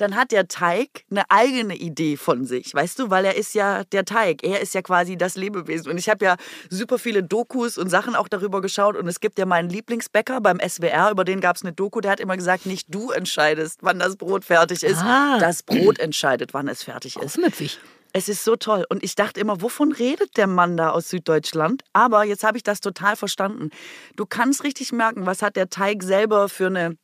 dann hat der Teig eine eigene Idee von sich, weißt du, weil er ist ja der Teig, er ist ja quasi das Lebewesen. Und ich habe ja super viele Dokus und Sachen auch darüber geschaut und es gibt ja meinen Lieblingsbäcker beim SWR, über den gab es eine Doku, der hat immer gesagt, nicht du entscheidest, wann das Brot fertig ist, Ah. das Brot entscheidet, wann es fertig ist. Aufmüpfig. Es ist so toll. Und ich dachte immer, wovon redet der Mann da aus Süddeutschland? Aber jetzt habe ich das total verstanden. Du kannst richtig merken, was hat der Teig selber für eine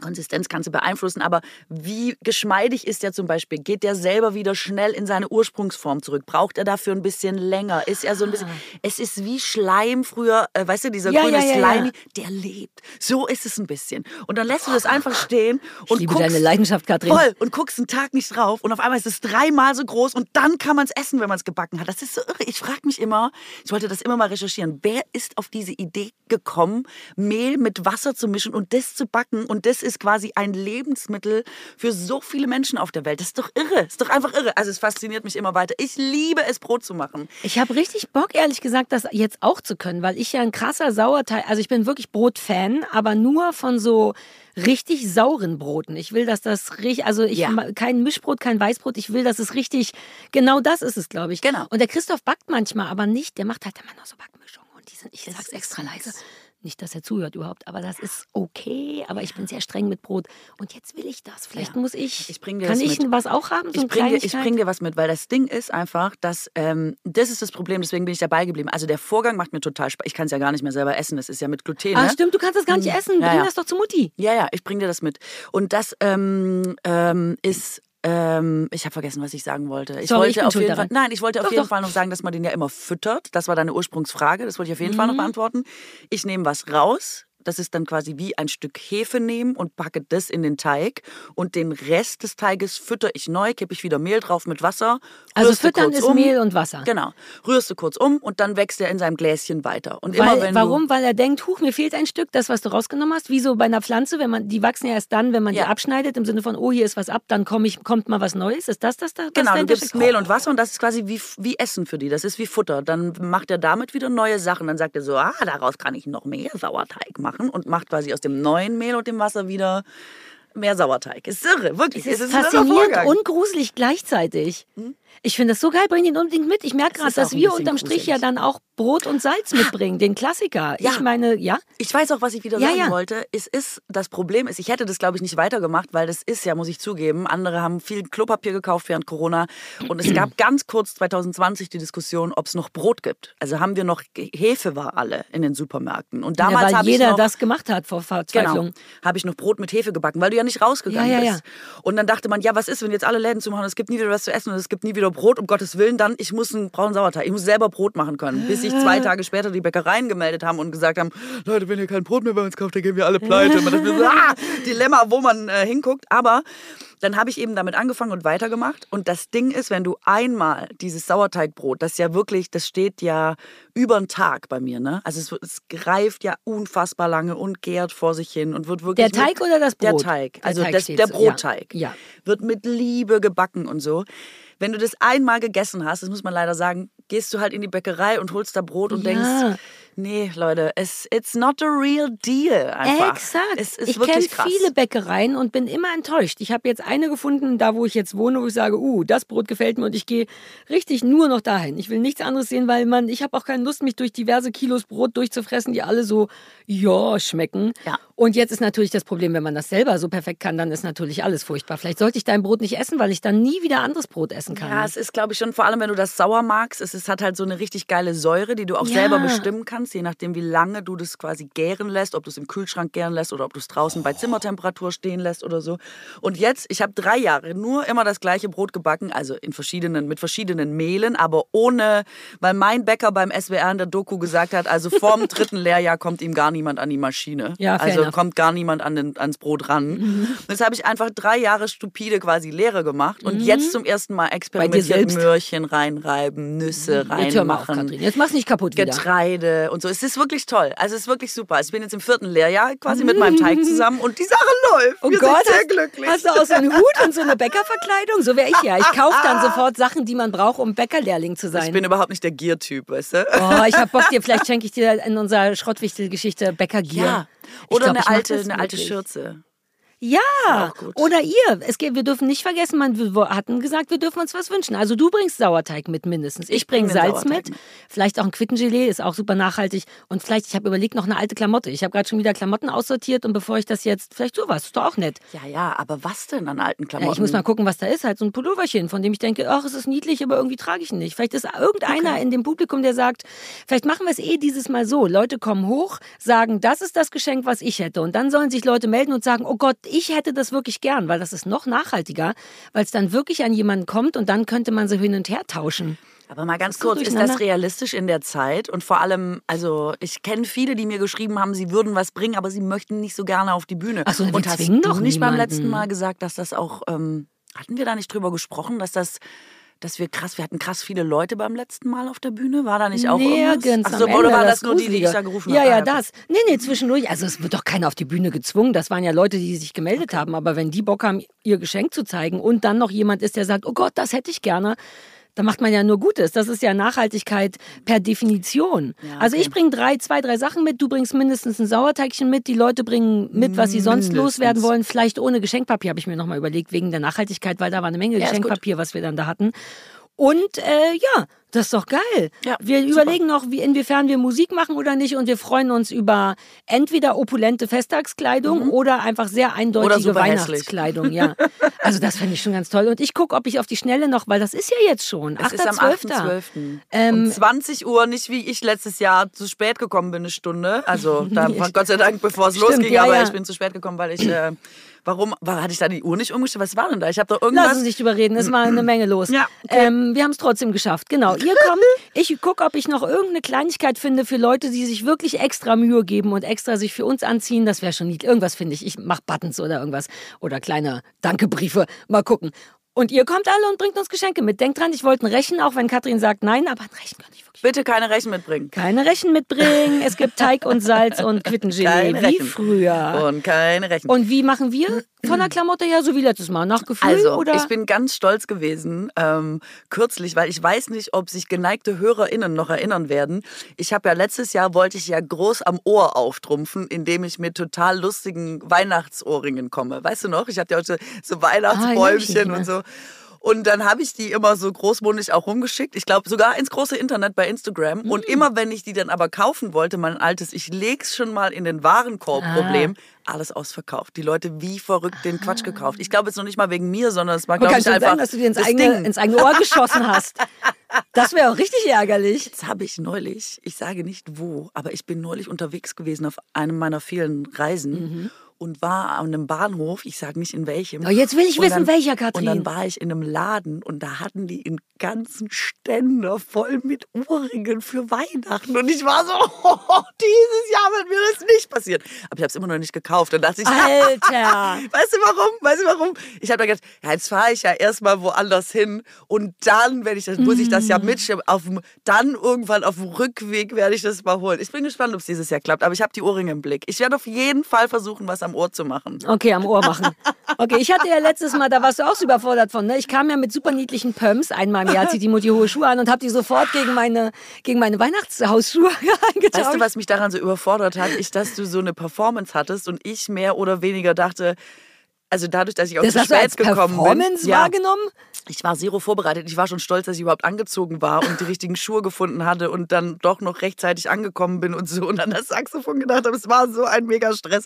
Konsistenz kannst du beeinflussen, aber wie geschmeidig ist der zum Beispiel? Geht der selber wieder schnell in seine Ursprungsform zurück? Braucht er dafür ein bisschen länger? Ist er so ein bisschen. Es ist wie Schleim früher, äh, weißt du, dieser Ja, grüne ja, ja. Slimy, der lebt. So ist es ein bisschen. Und dann lässt du das einfach stehen und Ich liebe guckst, deine Leidenschaft, Katrin. Voll. Und guckst einen Tag nicht drauf und auf einmal ist es dreimal so groß und dann kann man es essen, wenn man es gebacken hat. Das ist so irre. Ich frage mich immer, ich wollte das immer mal recherchieren, wer ist auf diese Idee gekommen, Mehl mit Wasser zu mischen und das zu backen und das ist quasi ein Lebensmittel für so viele Menschen auf der Welt. Das ist doch irre. Das ist doch einfach irre. Also es fasziniert mich immer weiter. Ich liebe es, Brot zu machen. Ich habe richtig Bock, ehrlich gesagt, das jetzt auch zu können, weil ich ja ein krasser Sauerteig, also ich bin wirklich Brotfan, aber nur von so richtig sauren Broten. Ich will, dass das richtig, also ich Ja. kein Mischbrot, kein Weißbrot, ich will, dass es richtig, genau das ist es, glaube ich. Genau. Und der Christoph backt manchmal, aber nicht, der macht halt immer noch so Backmischungen und die sind, ich sag's ist extra leise. Nicht, dass er zuhört überhaupt, aber das ist okay. Aber ich bin sehr streng mit Brot. Und jetzt will ich das. Vielleicht Ja. muss ich. Ich kann ich mit. was auch haben? So Ich bring, dir, ich bring dir was mit, weil das Ding ist einfach, dass ähm, das ist das Problem, deswegen bin ich dabei geblieben. Also der Vorgang macht mir total Spaß. Ich kann es ja gar nicht mehr selber essen, das ist ja mit Gluten. Ah, ne? stimmt, du kannst das gar nicht essen. Ja, Bring ja. das doch zu Mutti. Ja, ja, ich bring dir das mit. Und das ähm, ähm, ist. Ähm, ich habe vergessen, was ich sagen wollte. Ich Sorry, wollte ich auf jeden Fall, nein, ich wollte auf Doch, jeden doch. Fall noch sagen, dass man den ja immer füttert. Das war deine Ursprungsfrage. Das wollte ich auf jeden Fall Mhm. noch beantworten. Ich nehme was raus. Das ist dann quasi wie ein Stück Hefe nehmen und packe das in den Teig. Und den Rest des Teiges fütter ich neu, kippe ich wieder Mehl drauf mit Wasser. Also füttern ist um. Mehl und Wasser. Genau. Rührst du kurz um und dann wächst er in seinem Gläschen weiter. Und Weil, immer wenn warum? Weil er denkt, huch, mir fehlt ein Stück, das, was du rausgenommen hast. Wie so bei einer Pflanze, wenn man, die wachsen ja erst dann, wenn man Ja. die abschneidet, im Sinne von, oh, hier ist was ab, dann komm ich, kommt mal was Neues. Ist das das da? genau, du gibst? Mehl und Wasser und das ist quasi wie, wie Essen für die. Das ist wie Futter. Dann macht er damit wieder neue Sachen. Dann sagt er so, ah, daraus kann ich noch mehr Sauerteig machen und macht quasi aus dem neuen Mehl und dem Wasser wieder mehr Sauerteig. Ist irre, wirklich. Es ist ein irrer faszinierend und gruselig gleichzeitig. Ich finde das so geil, bring den unbedingt mit. Ich merke gerade, dass wir unterm Strich ja gruselig. dann auch Brot und Salz mitbringen, den Klassiker. Ja. Ich meine, ja. Ich weiß auch, was ich wieder Ja, sagen ja. wollte. Es ist, das Problem ist, ich hätte das, glaube ich, nicht weitergemacht, weil das ist ja, muss ich zugeben, andere haben viel Klopapier gekauft während Corona. Und es gab ganz kurz 2020 die Diskussion, ob es noch Brot gibt. Also haben wir noch, Hefe war alle in den Supermärkten. Und damals ja weil jeder noch, das gemacht hat vor Verzweiflung. Genau. Habe ich noch Brot mit Hefe gebacken, weil du ja nicht rausgegangen Ja, ja, bist. Und dann dachte man, ja, was ist, wenn jetzt alle Läden zumachen es gibt nie wieder was zu essen und es gibt nie wieder Brot, um Gottes Willen, dann ich muss einen braunen Sauerteig, ich muss selber Brot machen können. Bis sich zwei Tage später die Bäckereien gemeldet haben und gesagt haben, Leute, wenn ihr kein Brot mehr bei uns kauft, dann gehen wir alle pleite. Man so, ah, Dilemma, wo man äh, hinguckt. Aber dann habe ich eben damit angefangen und weitergemacht. Und das Ding ist, wenn du einmal dieses Sauerteigbrot, das ja wirklich, das steht ja über einen Tag bei mir, ne? Also es, es greift ja unfassbar lange und gärt vor sich hin und wird wirklich. Der Teig mit, oder das Brot? Der Teig. Der Also Teig das, der so, ja. Brotteig. Ja. Wird mit Liebe gebacken und so. Wenn du das einmal gegessen hast, das muss man leider sagen, gehst du halt in die Bäckerei und holst da Brot und Ja. denkst, nee, Leute, es, it's not a real deal einfach. Exakt. Es ist ich kenne viele Bäckereien und bin immer enttäuscht. Ich habe jetzt eine gefunden, da wo ich jetzt wohne, wo ich sage, uh, das Brot gefällt mir und ich gehe richtig nur noch dahin. Ich will nichts anderes sehen, weil man, ich habe auch keine Lust, mich durch diverse Kilos Brot durchzufressen, die alle so, ja, schmecken. Ja. Und jetzt ist natürlich das Problem, wenn man das selber so perfekt kann, dann ist natürlich alles furchtbar. Vielleicht sollte ich dein Brot nicht essen, weil ich dann nie wieder anderes Brot essen kann. Ja, es ist, glaube ich, schon, vor allem wenn du das sauer magst, es ist, hat halt so eine richtig geile Säure, die du auch Ja. selber bestimmen kannst, je nachdem, wie lange du das quasi gären lässt, ob du es im Kühlschrank gären lässt oder ob du es draußen bei Zimmertemperatur stehen lässt oder so. Und jetzt, ich habe drei Jahre nur immer das gleiche Brot gebacken, also in verschiedenen, mit verschiedenen Mehlen, aber ohne, weil mein Bäcker beim SWR in der Doku gesagt hat, also vorm dritten Lehrjahr kommt ihm gar niemand an die Maschine. Ja, also enough. kommt gar niemand an den, ans Brot ran. Mhm. Das habe ich einfach drei Jahre stupide quasi Lehre gemacht und jetzt zum ersten Mal experimentiert Mhm. Möhrchen reinreiben, Nüsse Jetzt auf, reinmachen. Katrin. Jetzt mach's nicht kaputt wieder. Getreide und so. Es ist wirklich toll. Also es ist wirklich super. Also ich bin jetzt im vierten Lehrjahr quasi mit meinem Teig zusammen und die Sache läuft. Oh Wir Gott, sind sehr hast, glücklich. hast du auch so einen Hut und so eine Bäckerverkleidung? So wäre ich ja. Ich kaufe dann sofort Sachen, die man braucht, um Bäckerlehrling zu sein. ich bin überhaupt nicht der Gier-Typ, weißt du? Oh, ich hab Bock dir, vielleicht schenke ich dir in unserer Schrottwichtel-Geschichte Bäckergier. Ja. Oder glaub, eine alte, eine alte. Schürze. Ja, oder ihr. Es geht, wir dürfen nicht vergessen, man, wir hatten gesagt, wir dürfen uns was wünschen. Also du bringst Sauerteig mit mindestens. Ich, Ich bringe bring Salz mit. mit. Vielleicht auch ein Quittengelee, ist auch super nachhaltig. Und vielleicht, ich habe überlegt, noch eine alte Klamotte. Ich habe gerade schon wieder Klamotten aussortiert und bevor ich das jetzt, vielleicht sowas, ist doch auch nett. Ja, ja, aber was denn an alten Klamotten? Ja, ich muss mal gucken, was da ist. Halt so ein Pulloverchen, von dem ich denke, ach, es ist niedlich, aber irgendwie trage ich ihn nicht. Vielleicht ist irgendeiner in dem Publikum, der sagt, vielleicht machen wir es eh dieses Mal so. Leute kommen hoch, sagen, das ist das Geschenk, was ich hätte. Und dann sollen sich Leute melden und sagen, oh Gott, ich hätte das wirklich gern, weil das ist noch nachhaltiger, weil es dann wirklich an jemanden kommt und dann könnte man so hin und her tauschen. Aber mal ganz Ist kurz, ist das realistisch in der Zeit? Und vor allem, also ich kenne viele, die mir geschrieben haben, sie würden was bringen, aber sie möchten nicht so gerne auf die Bühne. Ach so, Und hast zwingen du doch nicht beim niemanden. letzten Mal gesagt, dass das auch, ähm, hatten wir da nicht drüber gesprochen, dass das, dass wir krass, wir hatten krass viele Leute beim letzten Mal auf der Bühne? War da nicht auch Nirgends irgendwas? Ach so, am oder Ende, waren das nur die, die ich da gerufen Ja, habe? ja, Ah, das. Nee, nee, zwischendurch. Also es wird doch keiner auf die Bühne gezwungen. Das waren ja Leute, die sich gemeldet haben. Aber wenn die Bock haben, ihr Geschenk zu zeigen und dann noch jemand ist, der sagt, oh Gott, das hätte ich gerne, dann macht man ja nur Gutes. Das ist ja Nachhaltigkeit per Definition. Ja, Also okay. ich bringe drei, zwei, drei Sachen mit. Du bringst mindestens ein Sauerteigchen mit. Die Leute bringen mit, was sie sonst Mindestens. loswerden wollen. Vielleicht ohne Geschenkpapier, habe ich mir nochmal überlegt, wegen der Nachhaltigkeit, weil da war eine Menge Ja. Geschenkpapier, was wir dann da hatten. Und äh, ja, das ist doch geil. Ja, wir super. überlegen noch, wie, inwiefern wir Musik machen oder nicht. Und wir freuen uns über entweder opulente Festtagskleidung oder einfach sehr eindeutige. Weihnachtskleidung. Ja. Also das fände ich schon ganz toll. Und ich gucke, ob ich auf die Schnelle noch, weil das ist ja jetzt schon. Es ist am 8.12.. 8.12. Ähm, um 20 Uhr, nicht wie ich letztes Jahr zu spät gekommen bin, eine Stunde. Also da Gott sei Dank, bevor es losging, ja, aber ja. ich bin zu spät gekommen, weil ich, äh, Warum? War, hatte ich da die Uhr nicht umgestellt? Was war denn da? Ich habe doch irgendwas. Lassen Sie sich drüber reden, es war eine Menge los. Ja, okay. ähm, wir haben es trotzdem geschafft. Genau. Ihr kommt, ich gucke, ob ich noch irgendeine Kleinigkeit finde für Leute, die sich wirklich extra Mühe geben und extra sich für uns anziehen. Das wäre schon nicht. Irgendwas finde ich. Ich mache Buttons oder irgendwas. Oder kleine Dankebriefe. Mal gucken. Und ihr kommt alle und bringt uns Geschenke mit. Denkt dran, ich wollte ein Rechen, auch wenn Katrin sagt nein, aber ein Rechen kann ich wirklich. Bitte keine Rechen mitbringen. Keine Rechen mitbringen. Es gibt Teig und Salz und Quittengelee, wie früher. Und keine Rechen. Und wie machen wir von der Klamotte her, so wie letztes Mal? Nach Gefühl Also, oder? ich bin ganz stolz gewesen ähm, kürzlich, weil ich weiß nicht, ob sich geneigte HörerInnen noch erinnern werden. Ich habe ja letztes Jahr wollte ich ja groß am Ohr auftrumpfen, indem ich mit total lustigen Weihnachtsohrringen komme. Weißt du noch? Ich hatte ja heute so Ah, Weihnachtsbäumchen mehr. und so. Und dann habe ich die immer so großmundig auch rumgeschickt. Ich glaube sogar ins große Internet bei Instagram. Mm. Und immer wenn ich die dann aber kaufen wollte, mein altes, ich leg's schon mal in den Warenkorb-Problem, Ah. alles ausverkauft. Die Leute wie verrückt den Quatsch gekauft. Ich glaube jetzt noch nicht mal wegen mir, sondern es war, glaube ich, einfach sagen, dass du dir ins eigene, Ding. ins eigene Ohr geschossen hast. Das wäre auch richtig ärgerlich. Jetzt habe ich neulich, ich sage nicht wo, aber ich bin neulich unterwegs gewesen auf einem meiner vielen Reisen Mhm. Und war an einem Bahnhof, ich sage nicht in welchem. Oh, jetzt will ich Und wissen, dann, welcher, Und Katrin. dann war ich in einem Laden und da hatten die einen ganzen Ständer voll mit Ohrringen für Weihnachten. Und ich war so, oh, dieses Jahr wird mir das nicht passieren. Aber ich habe es immer noch nicht gekauft. Dann dachte ich, Alter. Weißt du warum? Weißt du warum? Ich habe da gedacht, ja, jetzt fahre ich ja erstmal woanders hin und dann werde ich das, muss ich das ja mitschreiben. Auf dem, dann irgendwann auf dem Rückweg werde ich das mal holen. Ich bin gespannt, ob es dieses Jahr klappt, aber ich habe die Ohrringe im Blick. Ich werde auf jeden Fall versuchen, was am Ohr zu machen. Okay, am Ohr machen. Okay, ich hatte ja letztes Mal, da warst du auch so überfordert von, ne? Ich kam ja mit super niedlichen Pumps, einmal im Jahr zieht die Mutti hohe Schuhe an und habe die sofort gegen meine, gegen meine Weihnachtshausschuhe eingetauscht. Weißt du, was mich daran so überfordert hat? Ich, dass du so eine Performance hattest und ich mehr oder weniger dachte, also dadurch, dass ich auch das zu hast du als spät gekommen Performance bin. Ja, wahrgenommen? Ich war zero vorbereitet. Ich war schon stolz, dass ich überhaupt angezogen war und die richtigen Schuhe gefunden hatte und dann doch noch rechtzeitig angekommen bin und so und an das Saxophon gedacht habe, es war so ein mega Stress.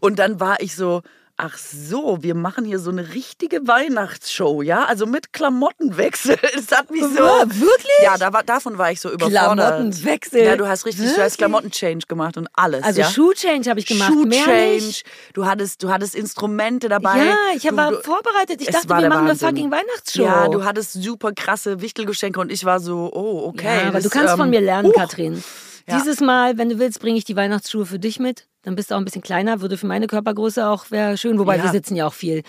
Und dann war ich so, ach so, wir machen hier so eine richtige Weihnachtsshow, ja? Also mit Klamottenwechsel. Das hat mich so. Ja, wirklich? Ja, da war, davon war ich so überfordert. Klamottenwechsel? Ja, du hast richtig, du Wirklich? hast Klamotten-Change gemacht und alles. Also ja? Schuh-Change habe ich gemacht, nicht. Du hattest, du hattest Instrumente dabei. Ja, ich du, war du, vorbereitet. Ich dachte, wir machen Wahnsinn. eine fucking Weihnachtsshow. Ja, du hattest super krasse Wichtelgeschenke und ich war so, oh, okay. Ja, aber das, du kannst ähm, von mir lernen, huch. Katrin. Ja. Dieses Mal, wenn du willst, bringe ich die Weihnachtsschuhe für dich mit. Dann bist du auch ein bisschen kleiner, würde für meine Körpergröße auch wäre schön, wobei Ja. wir sitzen ja auch viel.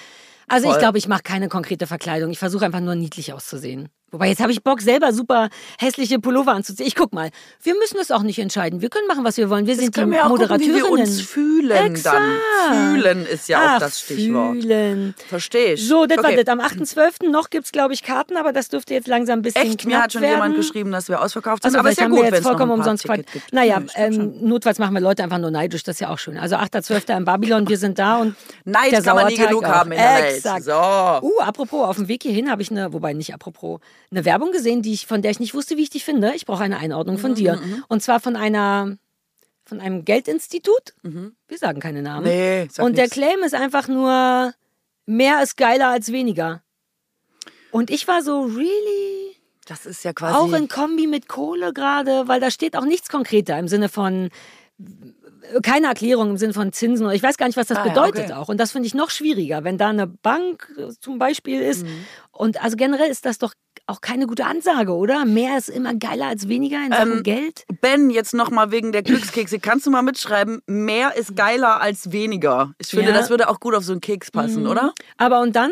Also ich Voll. glaube, ich mache keine konkrete Verkleidung. Ich versuche einfach nur niedlich auszusehen. Wobei jetzt habe ich Bock, selber super hässliche Pullover anzuziehen. Ich guck mal, wir müssen das auch nicht entscheiden. Wir können machen, was wir wollen. Wir sind die können wir auch gucken, wie Moderateurinnen. wir uns fühlen Exakt. dann. Fühlen ist ja auch Ach, das Stichwort. Fühlen. Verstehe ich. So, das okay. war das. Am 8.12. noch gibt's glaube ich, Karten, aber das dürfte jetzt langsam ein bisschen Echt? Mir hat schon werden. jemand geschrieben, dass wir ausverkauft sind. Also, aber ist ja haben gut, wir jetzt wenn's noch vollkommen ein paar umsonst gibt. Naja, schon. ähm, notfalls machen wir Leute einfach nur neidisch, das ist ja auch schön. Also 8.12. in Babylon, wir sind da und Neid der kann man nie genug auch. haben in der Exakt. Welt. So. Uh, apropos, auf dem Weg hierhin habe ich eine, wobei nicht apropos, eine Werbung gesehen, die ich, von der ich nicht wusste, wie ich die finde. Ich brauche eine Einordnung Mhm, von dir. Und zwar von einer, von einem Geldinstitut. Wir sagen keine Namen. Mhm. Nee, sag Und der nix. Claim ist einfach nur, mehr ist geiler als weniger. Und ich war so, really? Das ist ja quasi. Auch in Kombi mit Kohle gerade, weil da steht auch nichts konkreter im Sinne von keine Erklärung im Sinne von Zinsen oder ich weiß gar nicht, was das Ah, ja, bedeutet okay. auch. Und das finde ich noch schwieriger, wenn da eine Bank zum Beispiel ist. Mhm. Und also generell ist das doch auch keine gute Ansage, oder? Mehr ist immer geiler als weniger in Sachen Ähm, Geld. Ben, jetzt nochmal wegen der Glückskekse. Kannst du mal mitschreiben, mehr ist geiler als weniger? Ich finde, Ja. Mhm. das würde auch gut auf so einen Keks passen, oder? Aber und dann?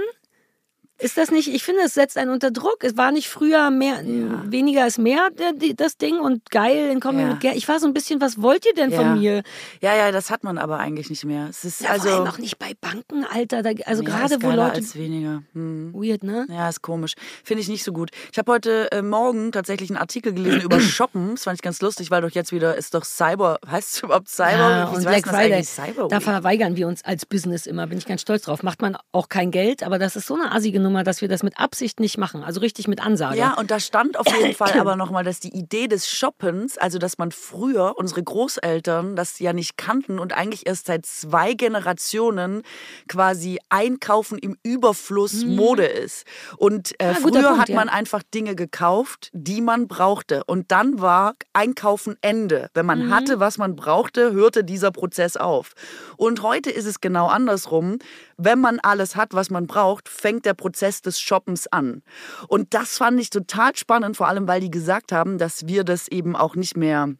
Ist das nicht, ich finde, es setzt einen unter Druck. Es war nicht früher mehr, weniger ist mehr die, das Ding und geil in Kombi Ja. mit Geld. Ich war so ein bisschen, was wollt ihr denn Ja. von mir? Ja, ja, das hat man aber eigentlich nicht mehr. Es ist Ja, also. auch nicht bei Banken, Alter. Da, also mehr gerade wo Leute. Als weniger. Hm. Weird, ne? Ja, ist komisch. Finde ich nicht so gut. Ich habe heute äh, Morgen tatsächlich einen Artikel gelesen über Shoppen. Das fand ich ganz lustig, weil doch jetzt wieder ist doch Cyber. Heißt es überhaupt Cyber? Ja, und Black Friday? Cyber da verweigern wir uns als Business immer, bin ich ganz stolz drauf. Macht man auch kein Geld, aber das ist so eine assige Nummer. Mal, dass wir das mit Absicht nicht machen, also richtig mit Ansage. Ja, und da stand auf jeden Fall aber nochmal, dass die Idee des Shoppens, also dass man früher, unsere Großeltern, das ja nicht kannten und eigentlich erst seit zwei Generationen quasi Einkaufen im Überfluss mhm. Mode ist. Und äh, ja, früher Punkt, hat man ja. einfach Dinge gekauft, die man brauchte. Und dann war Einkaufen Ende. Wenn man mhm. hatte, was man brauchte, hörte dieser Prozess auf. Und heute ist es genau andersrum. Wenn man alles hat, was man braucht, fängt der Prozess des Shoppens an. Und das fand ich total spannend, vor allem weil die gesagt haben, dass wir das eben auch nicht mehr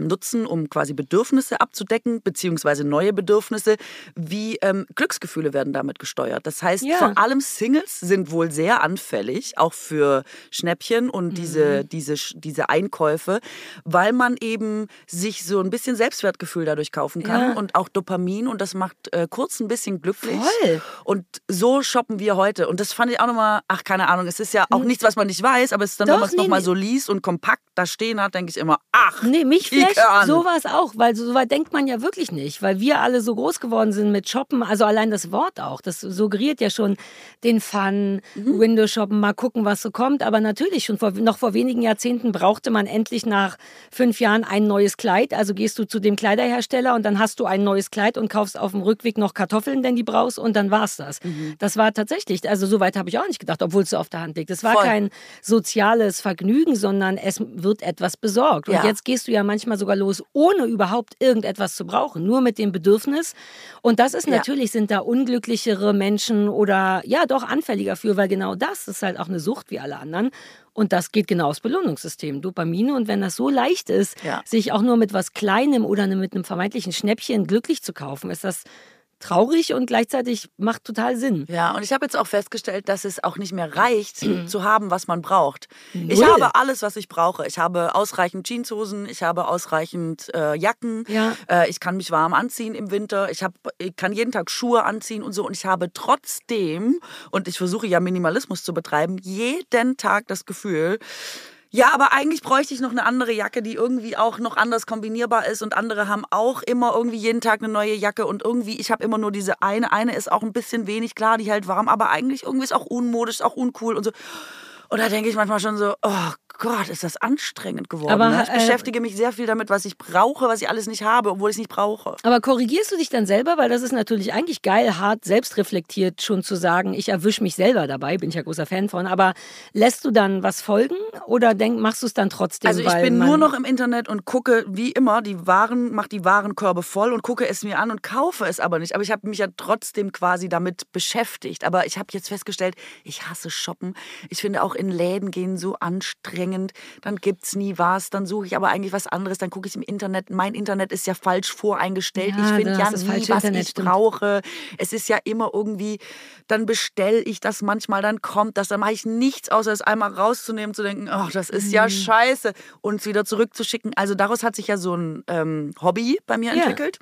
nutzen, um quasi Bedürfnisse abzudecken, beziehungsweise neue Bedürfnisse, wie ähm, Glücksgefühle werden damit gesteuert. Das heißt, ja. vor allem Singles sind wohl sehr anfällig, auch für Schnäppchen und mhm. diese, diese, diese Einkäufe, weil man eben sich so ein bisschen Selbstwertgefühl dadurch kaufen kann ja. und auch Dopamin und das macht äh, kurz ein bisschen glücklich. Voll. Und so shoppen wir heute. Und das fand ich auch nochmal, ach keine Ahnung, es ist ja auch hm. nichts, was man nicht weiß, aber es ist dann, Doch, wenn man es nee, nochmal nee. so liest und kompakt da stehen hat, denke ich immer, ach. Nee, mich vielleicht sowas auch, weil so weit denkt man ja wirklich nicht, weil wir alle so groß geworden sind mit Shoppen, also allein das Wort auch, das suggeriert ja schon den Fun, mhm. Window shoppen, mal gucken, was so kommt, aber natürlich schon vor, noch vor wenigen Jahrzehnten brauchte man endlich nach fünf Jahren ein neues Kleid, also gehst du zu dem Kleiderhersteller und dann hast du ein neues Kleid und kaufst auf dem Rückweg noch Kartoffeln, denn die brauchst und dann war's das. Mhm. Das war tatsächlich, also so weit habe ich auch nicht gedacht, obwohl es so auf der Hand liegt. Es war Voll. kein soziales Vergnügen, sondern es wird etwas besorgt. Und ja. jetzt gehst du ja manchmal manchmal sogar los, ohne überhaupt irgendetwas zu brauchen, nur mit dem Bedürfnis. Und das ist natürlich, ja. sind da unglücklichere Menschen oder ja, doch anfälliger für, weil genau das ist halt auch eine Sucht wie alle anderen. Und das geht genau aufs Belohnungssystem, Dopamine. Und wenn das so leicht ist, ja. sich auch nur mit was Kleinem oder mit einem vermeintlichen Schnäppchen glücklich zu kaufen, ist das traurig und gleichzeitig macht total Sinn. Ja, und ich habe jetzt auch festgestellt, dass es auch nicht mehr reicht, zu haben, was man braucht. Null. Ich habe alles, was ich brauche. Ich habe ausreichend Jeanshosen, ich habe ausreichend äh, Jacken, ja. äh, ich kann mich warm anziehen im Winter, ich, hab, ich kann jeden Tag Schuhe anziehen und so. Und ich habe trotzdem, und ich versuche ja Minimalismus zu betreiben, jeden Tag das Gefühl, ja, aber eigentlich bräuchte ich noch eine andere Jacke, die irgendwie auch noch anders kombinierbar ist. Und andere haben auch immer irgendwie jeden Tag eine neue Jacke. Und irgendwie, ich habe immer nur diese eine. Eine ist auch ein bisschen wenig, klar, die hält warm, aber eigentlich irgendwie ist auch unmodisch, auch uncool und so. Und da denke ich manchmal schon so, oh Gott, ist das anstrengend geworden. Aber, ne? Ich äh, beschäftige mich sehr viel damit, was ich brauche, was ich alles nicht habe, obwohl ich es nicht brauche. Aber korrigierst du dich dann selber? Weil das ist natürlich eigentlich geil, hart, selbstreflektiert schon zu sagen, ich erwische mich selber dabei, bin ich ja großer Fan von. Aber lässt du dann was folgen oder denk, machst du es dann trotzdem? Also ich bin nur noch im Internet und gucke, wie immer, die Waren, mach die Warenkörbe voll und gucke es mir an und kaufe es aber nicht. Aber ich habe mich ja trotzdem quasi damit beschäftigt. Aber ich habe jetzt festgestellt, ich hasse Shoppen. Ich finde auch in Läden gehen so anstrengend anstrengend, dann gibt es nie was, dann suche ich aber eigentlich was anderes, dann gucke ich im Internet. Mein Internet ist ja falsch voreingestellt. Ja, ich finde ja nie, was Internet, ich stimmt. brauche. Es ist ja immer irgendwie, dann bestelle ich das manchmal, dann kommt das, dann mache ich nichts, außer es einmal rauszunehmen, zu denken, ach, das ist ja mhm. scheiße und es wieder zurückzuschicken. Also daraus hat sich ja so ein ähm, Hobby bei mir entwickelt.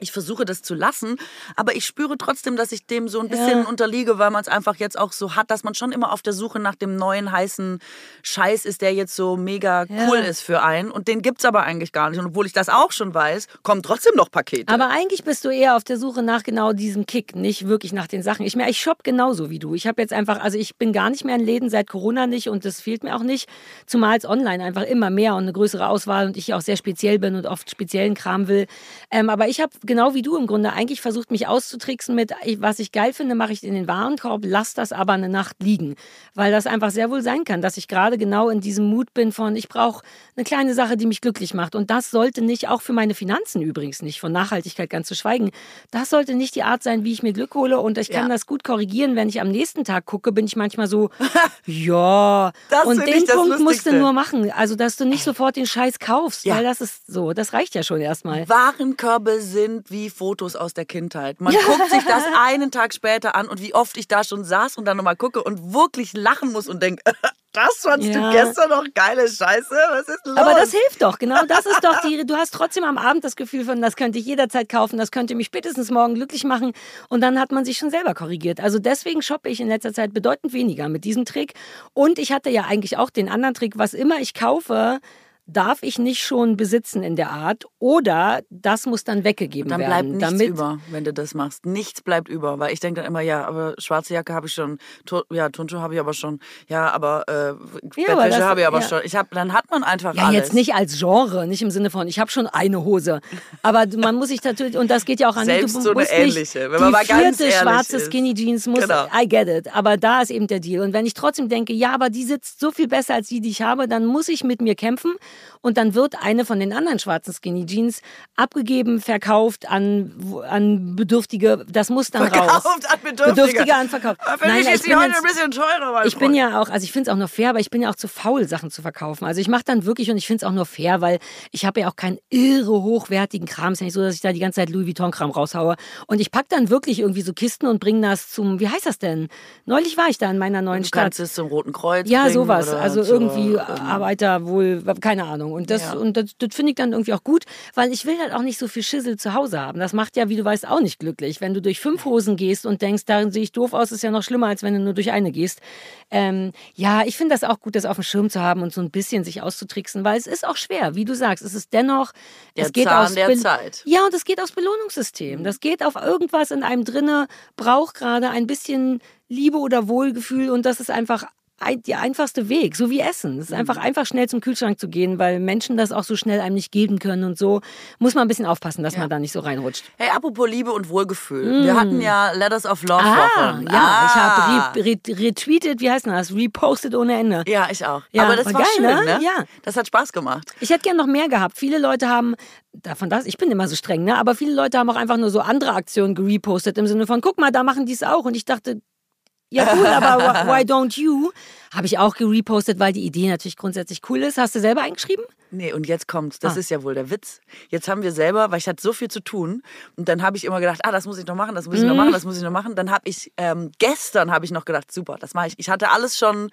Ich versuche das zu lassen, aber ich spüre trotzdem, dass ich dem so ein bisschen ja. unterliege, weil man es einfach jetzt auch so hat, dass man schon immer auf der Suche nach dem neuen heißen Scheiß ist, der jetzt so mega ja. cool ist für einen. Und den gibt es aber eigentlich gar nicht. Und obwohl ich das auch schon weiß, kommen trotzdem noch Pakete. Aber eigentlich bist du eher auf der Suche nach genau diesem Kick, nicht wirklich nach den Sachen. Ich, ich shop genauso wie du. Ich habe jetzt einfach, also ich bin gar nicht mehr in Läden seit Corona nicht und das fehlt mir auch nicht. Zumal es online einfach immer mehr und eine größere Auswahl und ich auch sehr speziell bin und oft speziellen Kram will. Ähm, aber ich habe genau wie du im Grunde eigentlich versucht, mich auszutricksen mit, was ich geil finde, mache ich in den Warenkorb, lass das aber eine Nacht liegen. Weil das einfach sehr wohl sein kann, dass ich gerade genau in diesem Mut bin von, ich brauche eine kleine Sache, die mich glücklich macht. Und das sollte nicht, auch für meine Finanzen übrigens nicht, von Nachhaltigkeit ganz zu schweigen, das sollte nicht die Art sein, wie ich mir Glück hole. Und ich kann ja. das gut korrigieren, wenn ich am nächsten Tag gucke, bin ich manchmal so, ja. Das und den Punkt musst du nur machen. Also, dass du nicht sofort den Scheiß kaufst, ja. weil das ist so, das reicht ja schon erstmal. Warenkörbe sind wie Fotos aus der Kindheit. Man guckt sich das einen Tag später an und wie oft ich da schon saß und dann nochmal gucke und wirklich lachen muss und denke, das fandst ja. du gestern noch geile Scheiße? Was ist los? Aber das hilft doch, genau. Das ist doch die, du hast trotzdem am Abend das Gefühl von, das könnte ich jederzeit kaufen, das könnte mich spätestens morgen glücklich machen. Und dann hat man sich schon selber korrigiert. Also deswegen shoppe ich in letzter Zeit bedeutend weniger mit diesem Trick. Und ich hatte ja eigentlich auch den anderen Trick, was immer ich kaufe, darf ich nicht schon besitzen in der Art oder das muss dann weggegeben Dann werden. bleibt nichts über, wenn du das machst. Nichts bleibt über, weil ich denke dann immer, ja, aber schwarze Jacke habe ich schon, ja, Turnschuhe habe ich aber schon, ja, aber äh, Ja, Bettwäsche habe ich aber ja. schon. Ich hab, dann hat man einfach Ja, alles. jetzt nicht als Genre, nicht im Sinne von, ich habe schon eine Hose. Aber man muss sich natürlich, und das geht ja auch an Selbst du so eine ähnliche, wenn man mal ganz vierte schwarze ist. Skinny Jeans muss, Genau. I get it. Aber da ist eben der Deal. Und wenn ich trotzdem denke, ja, aber die sitzt so viel besser als die, die ich habe, dann muss ich mit mir kämpfen. Und dann wird eine von den anderen schwarzen Skinny Jeans abgegeben, verkauft an, an Bedürftige. Das muss dann raus. Verkauft an Bedürftige. Bedürftige an Verkauf. Aber Für Nein, mich ich ist die heute ein bisschen teurer, ich bin ja auch, also ich finde es auch nur fair, aber ich bin ja auch zu faul, Sachen zu verkaufen. Also ich mache dann wirklich und ich finde es auch nur fair, weil ich habe ja auch keinen irre hochwertigen Kram. Es ist ja nicht so, dass ich da die ganze Zeit Louis Vuitton-Kram raushaue. Und ich pack dann wirklich irgendwie so Kisten und bringe das zum, wie heißt das denn? Neulich war ich da in meiner neuen Du Stadt. kannst es zum Roten Kreuz Ja, sowas. Also irgendwie Arbeiter wohl, keine Ahnung. Und das, Ja. und das, das finde ich dann irgendwie auch gut, weil ich will halt auch nicht so viel Schissel zu Hause haben. Das macht ja, wie du weißt, auch nicht glücklich. Wenn du durch fünf Hosen gehst und denkst, darin sehe ich doof aus, ist ja noch schlimmer, als wenn du nur durch eine gehst. Ähm, ja, ich finde das auch gut, das auf dem Schirm zu haben und so ein bisschen sich auszutricksen, weil es ist auch schwer, wie du sagst. Es ist dennoch, Der es geht Zahn aus der Be- Zeit. Ja, und es geht aus Belohnungssystem. Das geht auf irgendwas in einem drinne, braucht gerade ein bisschen Liebe oder Wohlgefühl und das ist einfach ein, der einfachste Weg, so wie Essen. Es ist einfach einfach schnell zum Kühlschrank zu gehen, weil Menschen das auch so schnell einem nicht geben können und so. Muss man ein bisschen aufpassen, dass man da nicht so reinrutscht. Hey, apropos Liebe und Wohlgefühl. Wir hatten ja Letters of Love Mm. Ah, ja, Ah. ich habe re re retweetet, wie heißt denn das? Repostet ohne Ende. Ja, ich auch. Ja, Aber das war war, geil, schön, ne? ne? Ja. Das hat Spaß gemacht. Ich hätte gern noch mehr gehabt. Viele Leute haben, davon das, ich bin immer so streng, ne? aber viele Leute haben auch einfach nur so andere Aktionen gerepostet im Sinne von, guck mal, da machen die es auch. Und ich dachte, ja cool, aber wh- why don't you? Habe ich auch gerepostet, weil die Idee natürlich grundsätzlich cool ist. Hast du selber eingeschrieben? Nee, und jetzt kommt's. Das Ah. ist ja wohl der Witz. Jetzt haben wir selber, weil ich hatte so viel zu tun. Und dann habe ich immer gedacht, ah, das muss ich noch machen, das muss ich Mhm. noch machen, das muss ich noch machen. Dann habe ich, ähm, gestern habe ich noch gedacht, super, das mache ich. Ich hatte alles schon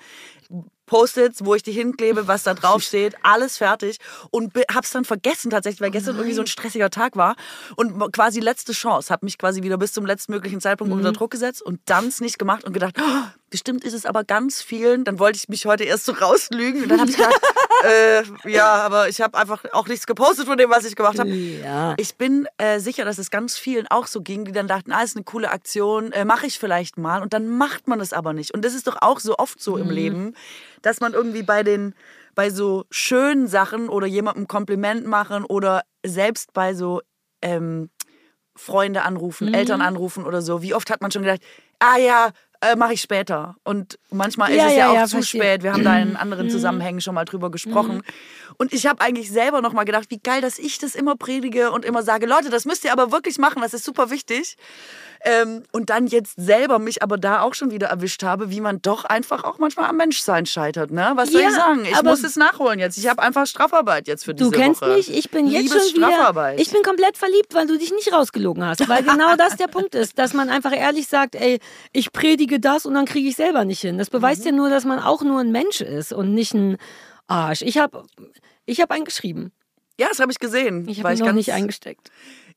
Post-its, wo ich die hinklebe, was da drauf steht, alles fertig. Und hab's dann vergessen tatsächlich, weil gestern irgendwie so ein stressiger Tag war. Und quasi letzte Chance. Habe mich quasi wieder bis zum letztmöglichen Zeitpunkt Mhm. unter Druck gesetzt und dann's nicht gemacht und gedacht, oh, bestimmt ist es aber ganz vielen. Dann wollte ich mich heute erst so rauslügen. Und dann habe ich gedacht, äh, ja, aber ich habe einfach auch nichts gepostet von dem, was ich gemacht habe. Ja. Ich bin äh, sicher, dass es ganz vielen auch so ging, die dann dachten, ah, ist eine coole Aktion, äh, mache ich vielleicht mal. Und dann macht man es aber nicht. Und das ist doch auch so oft so Mhm. im Leben, dass man irgendwie bei den bei so schönen Sachen oder jemandem Kompliment machen oder selbst bei so ähm, Freunde Mhm. anrufen, Eltern anrufen oder so. Wie oft hat man schon gedacht, ah ja, äh, mache ich später. Und manchmal ist Ja, es ja, ja, auch ja, zu verstehe. spät. Wir haben da in Mhm. anderen Zusammenhängen schon mal drüber gesprochen. Und ich habe eigentlich selber noch mal gedacht, wie geil, dass ich das immer predige und immer sage, Leute, das müsst ihr aber wirklich machen, das ist super wichtig. Ähm, und dann jetzt selber mich aber da auch schon wieder erwischt habe, wie man doch einfach auch manchmal am Menschsein scheitert. Ne? Was soll Ja, ich sagen? Ich muss es nachholen jetzt. Ich habe einfach Strafarbeit jetzt für diese Du kennst Woche. mich, ich bin jetzt schon wieder, Liebesstrafarbeit. ich bin komplett verliebt, weil du dich nicht rausgelogen hast. Weil genau das der Punkt ist, dass man einfach ehrlich sagt, ey, ich predige das und dann kriege ich selber nicht hin. Das beweist Mhm. ja nur, dass man auch nur ein Mensch ist und nicht ein Arsch. Ich habe ich hab einen geschrieben. ja, das habe ich gesehen. Ich habe ihn noch nicht eingesteckt.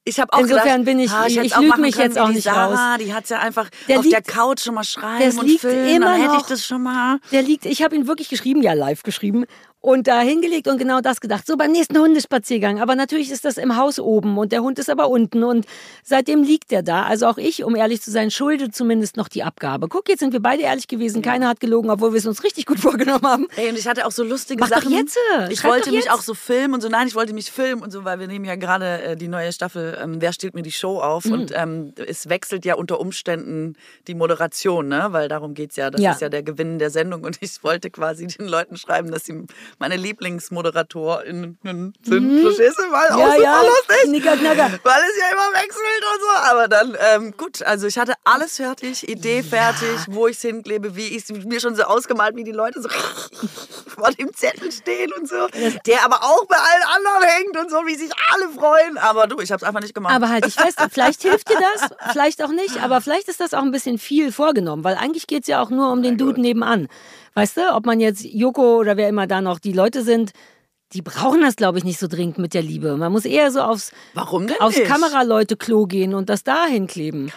Ich habe auch Insofern gedacht, bin ich- ah, ich hätte lüg machen mich jetzt auch nicht Sarah, Die hat ja einfach Der auf liegt- der Couch schon mal schreiben und liegt filmen. immer dann hätte ich das schon mal. Der liegt, ich habe ihn wirklich geschrieben, ja live geschrieben und da hingelegt und genau das gedacht. So beim nächsten Hundespaziergang. Aber natürlich ist das im Haus oben und der Hund ist aber unten und seitdem liegt der da. Also auch ich, um ehrlich zu sein, schulde zumindest noch die Abgabe. Guck, jetzt sind wir beide ehrlich gewesen. Keiner hat gelogen, obwohl wir es uns richtig gut vorgenommen haben. Ey, und ich hatte auch so lustige Mach doch Sachen. jetzt, Ich schreib wollte doch mich jetzt. auch so filmen und so. Nein, ich wollte mich filmen und so, weil wir nehmen ja gerade äh, die neue Staffel ähm, Wer stiehlt mir die Show auf Mhm. und ähm, es wechselt ja unter Umständen die Moderation, ne? Weil darum geht's ja. Das Ja. ist ja der Gewinn der Sendung und ich wollte quasi den Leuten schreiben, dass sie meine LieblingsmoderatorInnen sind. Verstehst du? Weil Mhm. Ja, ja. lustig. Knacker. Weil es ja immer wechselt und so. Aber dann, ähm, gut, also ich hatte alles fertig, Idee fertig, wo ich es hinklebe, wie ich es mir schon so ausgemalt, wie die Leute so vor dem Zettel stehen und so. Der aber auch bei allen anderen hängt und so, wie sich alle freuen. Aber du, ich habe es einfach nicht gemacht. Aber halt dich fest, vielleicht hilft dir das, vielleicht auch nicht, aber vielleicht ist das auch ein bisschen viel vorgenommen, weil eigentlich geht es ja auch nur um den Dude nebenan. Weißt du, ob man jetzt Joko oder wer immer da noch die Leute sind, die brauchen das, glaube ich, nicht so dringend mit der Liebe. Man muss eher so aufs, Warum denn aufs? Kameraleute-Klo gehen und das da hinkleben.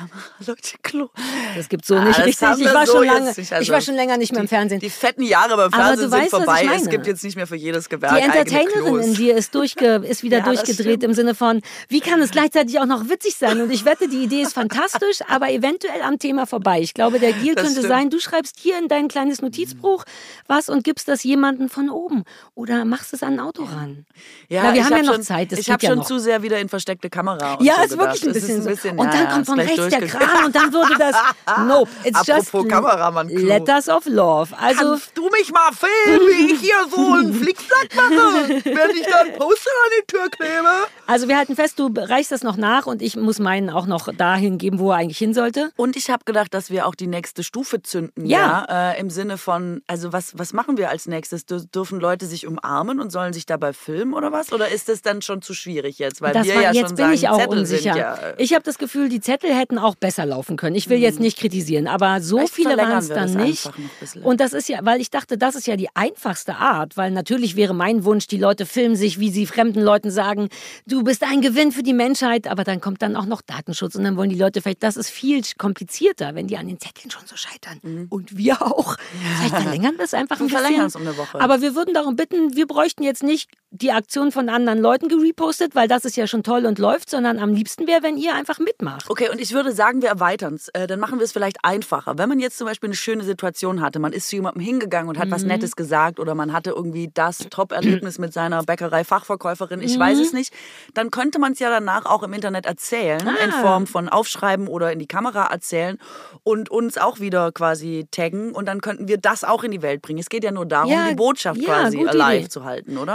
Leute, Klo. Das gibt so Ah, nicht das richtig. Ich war, so schon lange, nicht. ich Also war schon länger nicht mehr im Fernsehen. Die fetten Jahre beim Fernsehen sind weißt, ich vorbei. Es gibt jetzt nicht mehr für jedes Gewerk Die Entertainerin in dir ist, durchge, ist wieder Ja, durchgedreht im Sinne von, wie kann es gleichzeitig auch noch witzig sein? Und ich wette, die Idee ist fantastisch, aber eventuell am Thema vorbei. Ich glaube, der Deal Das könnte stimmt. sein, du schreibst hier in dein kleines Notizbuch was und gibst das jemanden von oben. Oder machst es an Auto ran. Ja, Na, wir ich haben ja noch schon, Zeit, das ich habe ja schon noch. zu sehr wieder in versteckte Kamera. Ja, so ist wirklich ein bisschen, ein bisschen so. Und dann ja, kommt von rechts der Kran und dann würde das. Nope, it's Apropos just Kameramann-Klo. Letters of Love. Also Kannst du mich mal filmen, wie ich hier so einen Flickflack mache, während ich da ein Poster an die Tür klebe? Also wir halten fest, du reichst das noch nach und ich muss meinen auch noch dahin geben, wo er eigentlich hin sollte. Und ich habe gedacht, dass wir auch die nächste Stufe zünden. Ja. Ja. Äh, Im Sinne von, also was, was machen wir als nächstes? Dür- Dürfen Leute sich umarmen und sollen sich dabei filmen oder was? Oder ist das dann schon zu schwierig jetzt? Weil Das wir war, ja jetzt schon bin sagen, ich auch Zettel unsicher. Ja, äh, ich habe das Gefühl, die Zettel hätten auch besser laufen können. Ich will jetzt nicht kritisieren, aber so Vielleicht viele waren es dann nicht. Und das ist ja, weil ich dachte, das ist ja die einfachste Art, weil natürlich wäre mein Wunsch, die Leute filmen sich, wie sie fremden Leuten sagen, du bist ein Gewinn für die Menschheit, aber dann kommt dann auch noch Datenschutz und dann wollen die Leute vielleicht, das ist viel komplizierter, wenn die an den Zetteln schon so scheitern. Und wir auch. Vielleicht verlängern wir es einfach ein bisschen. um eine Woche. Aber wir würden darum bitten, wir bräuchten jetzt nicht die Aktion von anderen Leuten gerepostet, weil das ist ja schon toll und läuft, sondern am liebsten wäre, wenn ihr einfach mitmacht. Okay, und ich würde sagen, wir erweitern es. Äh, dann machen wir es vielleicht einfacher. Wenn man jetzt zum Beispiel eine schöne Situation hatte, man ist zu jemandem hingegangen und hat Mhm. was Nettes gesagt oder man hatte irgendwie das Top-Erlebnis mit seiner Bäckerei-Fachverkäuferin, ich weiß Mhm. es nicht, dann könnte man es ja danach auch im Internet erzählen, in Ah. Form von Aufschreiben oder in die Kamera erzählen und uns auch wieder quasi taggen und dann könnten wir das auch in die Welt bringen. Es geht ja nur darum, Ja, die Botschaft ja, quasi Idee. zu halten, oder?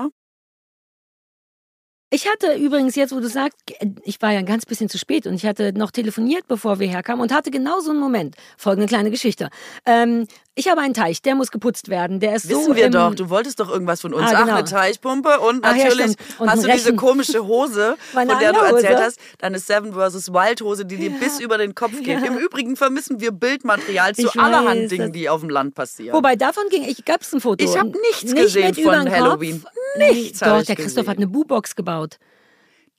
Ich hatte übrigens jetzt, wo du sagst, ich war ja ein ganz bisschen zu spät und ich hatte noch telefoniert, bevor wir herkamen und hatte genau so einen Moment. Folgende kleine Geschichte. Ähm, ich habe einen Teich, der muss geputzt werden. Der ist Wissen so wir doch, du wolltest doch irgendwas von uns. Ah, Ach, genau. eine Teichpumpe und Ach ja, natürlich stimmt. Und hast du diese komische Hose, Meine von der du erzählt hast, deine Seven vs. Wild Hose, die dir bis über den Kopf geht. Im Übrigen vermissen wir Bildmaterial zu Ich weiß, allerhand Dingen, die auf dem Land passieren. Wobei davon ging, ich gab es ein Foto. Ich hab Und nichts nicht gesehen von. Halloween. Nee, Nichts hab Doch, der Christoph gesehen. hat eine Bu-Box gebaut.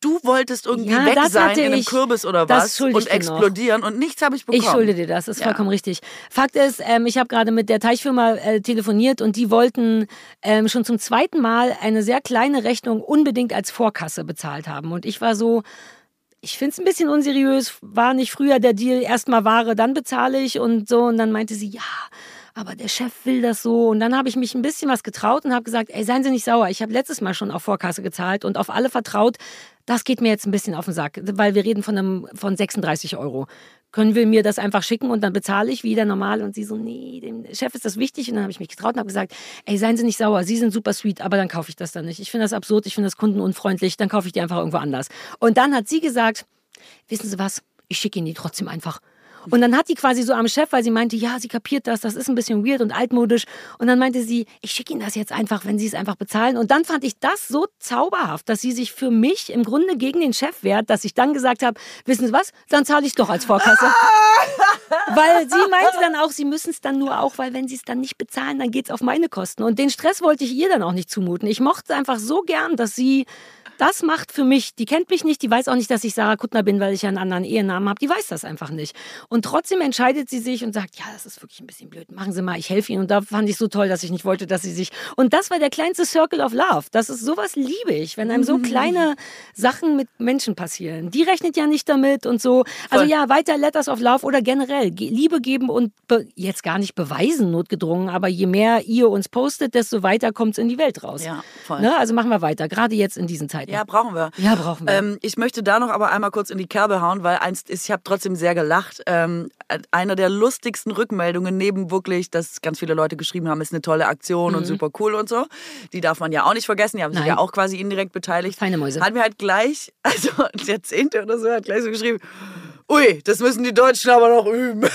Du wolltest irgendwie Ja, weg sein in einem ich. Kürbis oder was und explodieren und nichts habe ich bekommen. Ich schulde dir das, das ist Ja. vollkommen richtig. Fakt ist, ähm, ich habe gerade mit der Teichfirma äh, telefoniert und die wollten ähm, schon zum zweiten Mal eine sehr kleine Rechnung unbedingt als Vorkasse bezahlt haben. Und ich war so, ich finde es ein bisschen unseriös, war nicht früher der Deal, erstmal Ware, dann bezahle ich und so. Und dann meinte sie, ja, aber der Chef will das so. Und dann habe ich mich ein bisschen was getraut und habe gesagt, ey, seien Sie nicht sauer. Ich habe letztes Mal schon auf Vorkasse gezahlt und auf alle vertraut. Das geht mir jetzt ein bisschen auf den Sack, weil wir reden von, einem, von 36 Euro. Können wir mir das einfach schicken und dann bezahle ich wieder normal? Und sie so, nee, dem Chef ist das wichtig. Und dann habe ich mich getraut und habe gesagt, ey, seien Sie nicht sauer, Sie sind super sweet, aber dann kaufe ich das dann nicht. Ich finde das absurd, ich finde das kundenunfreundlich, dann kaufe ich die einfach irgendwo anders. Und dann hat sie gesagt, wissen Sie was, ich schicke Ihnen die trotzdem einfach. Und dann hat die quasi so am Chef, weil sie meinte, ja, sie kapiert das, das ist ein bisschen weird und altmodisch. Und dann meinte sie, ich schicke Ihnen das jetzt einfach, wenn Sie es einfach bezahlen. Und dann fand ich das so zauberhaft, dass sie sich für mich im Grunde gegen den Chef wehrt, dass ich dann gesagt habe, wissen Sie was, dann zahle ich doch als Vorkasse. weil sie meinte dann auch, sie müssen es dann nur auch, weil wenn sie es dann nicht bezahlen, dann geht es auf meine Kosten. Und den Stress wollte ich ihr dann auch nicht zumuten. Ich mochte es einfach so gern, dass sie das macht für mich. Die kennt mich nicht, die weiß auch nicht, dass ich Sarah Kuttner bin, weil ich ja einen anderen Ehenamen habe. Die weiß das einfach nicht. Und trotzdem entscheidet sie sich und sagt, ja, das ist wirklich ein bisschen blöd. Machen Sie mal, ich helfe Ihnen. Und da fand ich so toll, dass ich nicht wollte, dass sie sich. Und das war der kleinste Circle of Love. Das ist sowas liebe ich, wenn einem so kleine Sachen mit Menschen passieren. Die rechnet ja nicht damit und so. Also Voll. ja, weiter Letters of Love oder generell Ge- Liebe geben und jetzt gar nicht beweisen, notgedrungen, aber je mehr ihr uns postet, desto weiter kommt es in die Welt raus. Ja, voll. Ne? Also machen wir weiter, gerade jetzt in diesen Zeiten. Ja, brauchen wir. Ja, brauchen wir. Ähm, ich möchte da noch aber einmal kurz in die Kerbe hauen, weil eins ist, ich habe trotzdem sehr gelacht. Ähm, einer der lustigsten Rückmeldungen, neben wirklich, dass ganz viele Leute geschrieben haben, ist eine tolle Aktion und super cool und so. Die darf man ja auch nicht vergessen. Die haben sich Mhm. Nein. ja auch quasi indirekt beteiligt. Feine Mäuse. Hat mir halt gleich, also der Zehnte oder so, hat gleich so geschrieben, ui, das müssen die Deutschen aber noch üben.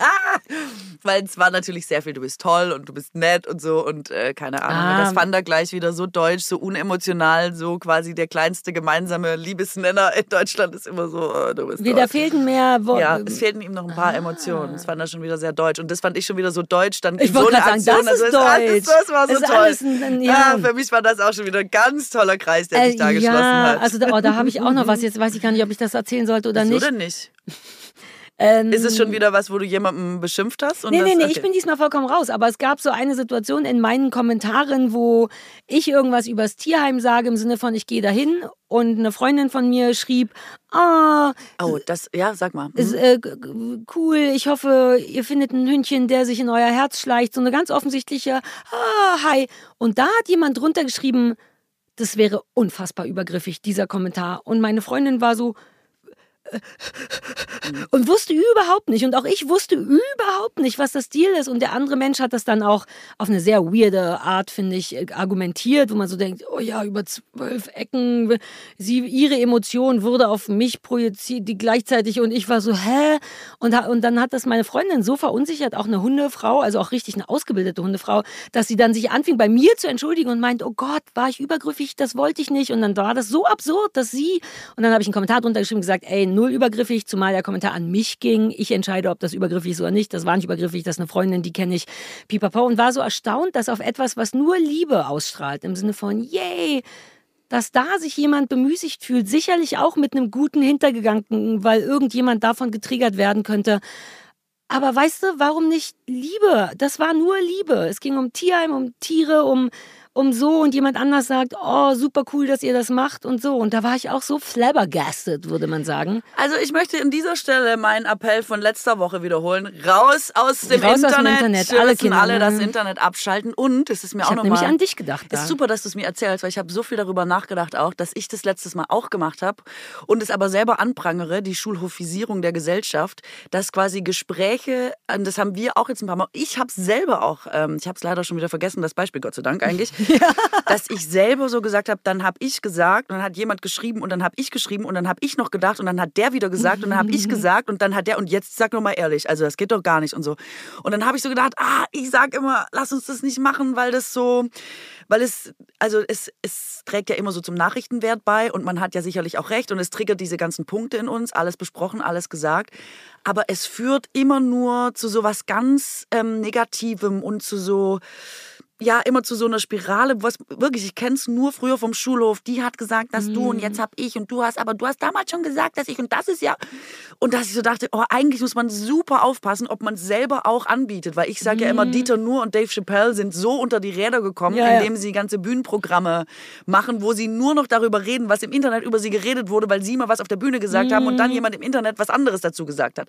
weil es war natürlich sehr viel, du bist toll und du bist nett und so und äh, keine Ahnung. Ah. Das fand er gleich wieder so deutsch, so unemotional, so quasi der kleinste gemeinsame Liebesnenner in Deutschland ist immer so, oh, du bist Wie, da fehlten mehr Worte. Ja, es fehlten ihm noch ein paar ah. Emotionen. Das fand er schon wieder sehr deutsch. Und das fand ich schon wieder so deutsch. Dann ich so eine Aktion, sagen, das ist also deutsch. Das, war so toll. Ein, ja. ja. für mich war das auch schon wieder ein ganz toller Kreis, der sich da äh, geschlossen ja, hat. Also da, oh, da habe ich auch noch was. Jetzt weiß ich gar nicht, ob ich das erzählen sollte oder nicht. Oder nicht? Ähm, ist es schon wieder was, wo du jemanden beschimpft hast? Und nee, nee, nee, okay. ich bin diesmal vollkommen raus. Aber es gab so eine Situation in meinen Kommentaren, wo ich irgendwas übers Tierheim sage, im Sinne von, ich gehe dahin und eine Freundin von mir schrieb, ah, oh, das, ja, sag mal. Ist, äh, cool, ich hoffe, ihr findet ein Hündchen, der sich in euer Herz schleicht. So eine ganz offensichtliche, ah, hi. Und da hat jemand drunter geschrieben, das wäre unfassbar übergriffig, dieser Kommentar. Und meine Freundin war so, und wusste überhaupt nicht, und auch ich wusste überhaupt nicht, was das Deal ist. Und der andere Mensch hat das dann auch auf eine sehr weirde Art, finde ich, argumentiert, wo man so denkt, oh ja, über zwölf Ecken, sie, ihre Emotion wurde auf mich projiziert, die gleichzeitig, und ich war so, hä? Und, und dann hat das meine Freundin so verunsichert, auch eine Hundefrau, also auch richtig eine ausgebildete Hundefrau, dass sie dann sich anfing, bei mir zu entschuldigen und meint, oh Gott, war ich übergriffig, das wollte ich nicht. Und dann war das so absurd, dass sie, und dann habe ich einen Kommentar drunter geschrieben und gesagt, ey, null übergriffig, zumal der Kommentar an mich ging. Ich entscheide, ob das übergriffig ist oder nicht. Das war nicht übergriffig, das ist eine Freundin, die kenne ich. Pipapo. Und war so erstaunt, dass auf etwas, was nur Liebe ausstrahlt, im Sinne von, yay, dass da sich jemand bemüßigt fühlt, sicherlich auch mit einem guten Hintergedanken, weil irgendjemand davon getriggert werden könnte. Aber weißt du, warum nicht Liebe? Das war nur Liebe. Es ging um Tierheim, um Tiere, um um so und jemand anders sagt, oh, super cool, dass ihr das macht und so. Und da war ich auch so flabbergasted, würde man sagen. Also ich möchte an dieser Stelle meinen Appell von letzter Woche wiederholen. Raus aus dem Raus Internet. Aus dem Internet. Alle Kinder. alle das Internet abschalten. Und es ist mir ich auch nochmal... Ich habe nämlich an dich gedacht. Es ist super, dass du es mir erzählst, weil ich habe so viel darüber nachgedacht auch, dass ich das letztes Mal auch gemacht habe und es aber selber anprangere, die Schulhofisierung der Gesellschaft, dass quasi Gespräche, das haben wir auch jetzt ein paar Mal, ich habe es selber auch, ähm, ich habe es leider schon wieder vergessen, das Beispiel, Gott sei Dank eigentlich, ja. dass ich selber so gesagt habe, dann habe ich gesagt und dann hat jemand geschrieben und dann habe ich geschrieben und dann habe ich noch gedacht und dann hat der wieder gesagt und dann habe ich gesagt und dann hat der und jetzt sag noch mal ehrlich, also das geht doch gar nicht und so. Und dann habe ich so gedacht, ah, ich sag immer, lass uns das nicht machen, weil das so, weil es, also es, es trägt ja immer so zum Nachrichtenwert bei und man hat ja sicherlich auch recht und es triggert diese ganzen Punkte in uns, alles besprochen, alles gesagt. Aber es führt immer nur zu so was ganz ähm, Negativem und zu so, ja immer zu so einer Spirale, was wirklich, ich kenne es nur früher vom Schulhof, die hat gesagt, dass mm. du und jetzt mhm. hab ich und du hast, aber du hast damals schon gesagt, dass ich und das ist ja. Und dass ich so dachte, oh, eigentlich muss man super aufpassen, ob man selber auch anbietet, weil ich sage mm. ja immer, mhm. Dieter Nur und Dave Chappelle sind so unter die Räder gekommen, ja, indem ja. sie ganze Bühnenprogramme machen, wo sie nur noch darüber reden, was im Internet über sie geredet wurde, weil sie mal was auf der Bühne gesagt mm. haben und dann mhm. jemand im Internet was anderes dazu gesagt hat.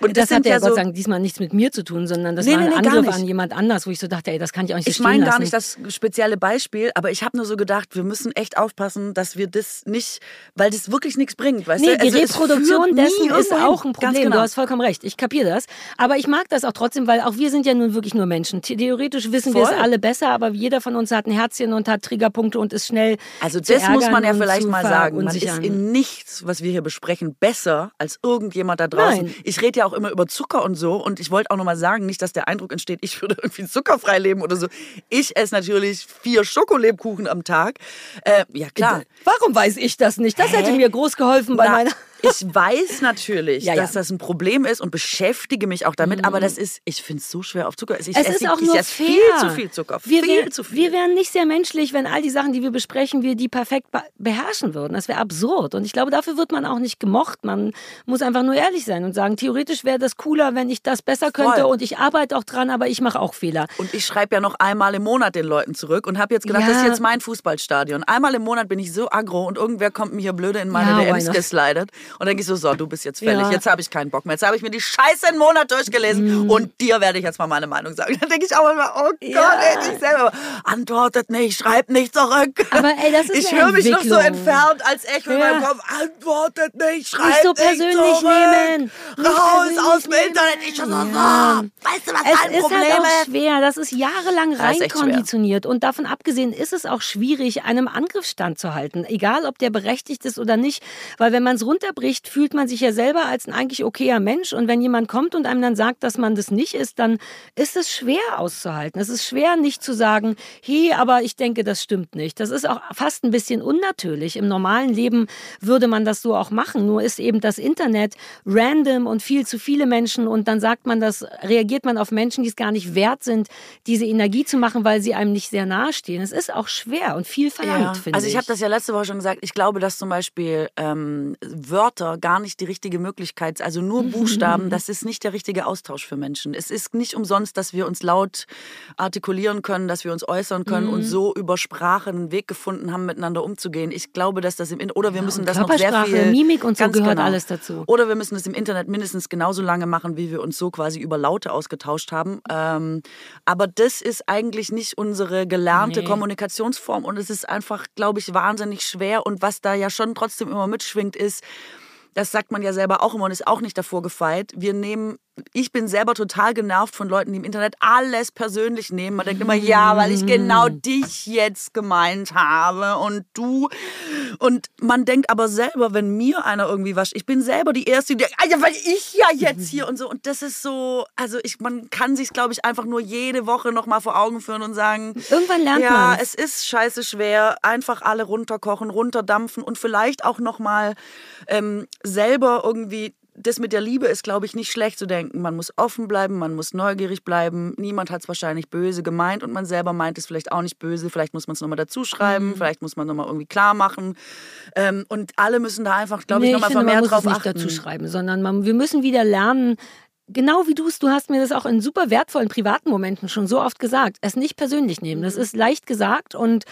Und das, das hat ja, Gott sei Dank diesmal nichts mit mir zu tun, sondern das nee, war ein nee, Angriff an jemand anders, wo ich so dachte, ey, das kann ich auch nicht so Ich meine gar nicht das spezielle Beispiel, aber ich habe nur so gedacht, wir müssen echt aufpassen, dass wir das nicht, weil das wirklich nichts bringt. Weißt nee, du? die also Reproduktion dessen ist auch ein Problem. Genau. Du hast vollkommen recht. Ich kapiere das. Aber ich mag das auch trotzdem, weil auch wir sind ja nun wirklich nur Menschen. Theoretisch wissen Voll. wir es alle besser, aber jeder von uns hat ein Herzchen und hat Triggerpunkte und ist schnell. Also das muss man ja vielleicht mal sagen. Man ist in nichts, was wir hier besprechen, besser als irgendjemand da draußen. Nein. Ich rede ja auch immer über Zucker und so. Und ich wollte auch nochmal sagen, nicht, dass der Eindruck entsteht, ich würde irgendwie zuckerfrei leben oder so. Ich esse natürlich vier Schokolebkuchen am Tag. Äh, ja, klar. Warum weiß ich das nicht? Das Hä? hätte mir groß geholfen bei Na, meiner. Ich weiß natürlich, ja, dass das ein Problem ist und beschäftige mich auch damit, mhm. aber das ist, ich finde es so schwer auf Zucker. Ich es esse, ist auch ich nur fair. viel zu viel Zucker. Wir, viel wär, zu viel. wir wären nicht sehr menschlich, wenn all die Sachen, die wir besprechen, wir die perfekt beherrschen würden. Das wäre absurd. Und ich glaube, dafür wird man auch nicht gemocht. Man muss einfach nur ehrlich sein und sagen, theoretisch wäre das cooler, wenn ich das besser könnte Voll. und ich arbeite auch dran, aber ich mache auch Fehler. Und ich schreibe ja noch einmal im Monat den Leuten zurück und habe jetzt gedacht, ja. das ist jetzt mein Fußballstadion. Einmal im Monat bin ich so aggro und irgendwer kommt mir hier blöde in meine ja, DMs geslidet und dann denke ich so, so, du bist jetzt fällig. Ja. Jetzt habe ich keinen Bock mehr. Jetzt habe ich mir die Scheiße einen Monat durchgelesen mhm. und dir werde ich jetzt mal meine Meinung sagen. Dann denke ich auch immer, oh Gott, ja. ey, ich selber. Antwortet nicht, schreibt nicht zurück. Aber ey, das ist Ich höre mich noch so entfernt als Echo in meinem Kopf. Antwortet nicht, schreibt nicht, so persönlich nicht zurück. Nehmen. Raus aus dem Internet. Ich schon so, ja. weißt du, was es dein ist Problem halt auch schwer. Das ist jahrelang reinkonditioniert. Und davon abgesehen ist es auch schwierig, einem Angriff standzuhalten. Egal, ob der berechtigt ist oder nicht. Weil wenn man es runter runterbricht, fühlt man sich ja selber als ein eigentlich okayer Mensch. Und wenn jemand kommt und einem dann sagt, dass man das nicht ist, dann ist es schwer auszuhalten. Es ist schwer, nicht zu sagen, hey, aber ich denke, das stimmt nicht. Das ist auch fast ein bisschen unnatürlich. Im normalen Leben würde man das so auch machen. Nur ist eben das Internet random und viel zu viele Menschen und dann sagt man das, reagiert man auf Menschen, die es gar nicht wert sind, diese Energie zu machen, weil sie einem nicht sehr nahe stehen. Es ist auch schwer und viel verlangt, ja. finde ich. Also ich habe das ja letzte Woche schon gesagt. Ich glaube, dass zum Beispiel ähm, Wörter gar nicht die richtige Möglichkeit, also nur Buchstaben, das ist nicht der richtige Austausch für Menschen. Es ist nicht umsonst, dass wir uns laut artikulieren können, dass wir uns äußern können mhm. und so über Sprache einen Weg gefunden haben, miteinander umzugehen. Ich glaube, dass das im In oder wir müssen ja, das noch sehr viel Mimik und so gehört genau. alles dazu. Oder wir müssen es im Internet mindestens genauso lange machen, wie wir uns so quasi über Laute ausgetauscht haben. Ähm, aber das ist eigentlich nicht unsere gelernte nee. Kommunikationsform und es ist einfach, glaube ich, wahnsinnig schwer. Und was da ja schon trotzdem immer mitschwingt, ist, das sagt man ja selber auch immer und ist auch nicht davor gefeit. Wir nehmen ich bin selber total genervt von Leuten, die im Internet alles persönlich nehmen. Man denkt immer, ja, weil ich genau mm. dich jetzt gemeint habe und du. Und man denkt aber selber, wenn mir einer irgendwie was, ich bin selber die Erste, die denkt, ah, ja, weil ich ja jetzt hier und so. Und das ist so, also ich, man kann sich, glaube ich, einfach nur jede Woche nochmal vor Augen führen und sagen, irgendwann lernt ja, man. Ja, es ist scheiße schwer, einfach alle runterkochen, runterdampfen und vielleicht auch nochmal ähm, selber irgendwie das mit der Liebe ist, glaube ich, nicht schlecht zu denken. Man muss offen bleiben, man muss neugierig bleiben. Niemand hat es wahrscheinlich böse gemeint und man selber meint es vielleicht auch nicht böse. Vielleicht muss man es nochmal dazu schreiben, mhm. vielleicht muss man nochmal irgendwie klar machen. Ähm, und alle müssen da einfach, glaube nee, ich, nochmal vermehrt drauf achten. nicht dazu schreiben, sondern man, wir müssen wieder lernen, genau wie du es, du hast mir das auch in super wertvollen privaten Momenten schon so oft gesagt, es nicht persönlich nehmen. Das mhm. ist leicht gesagt und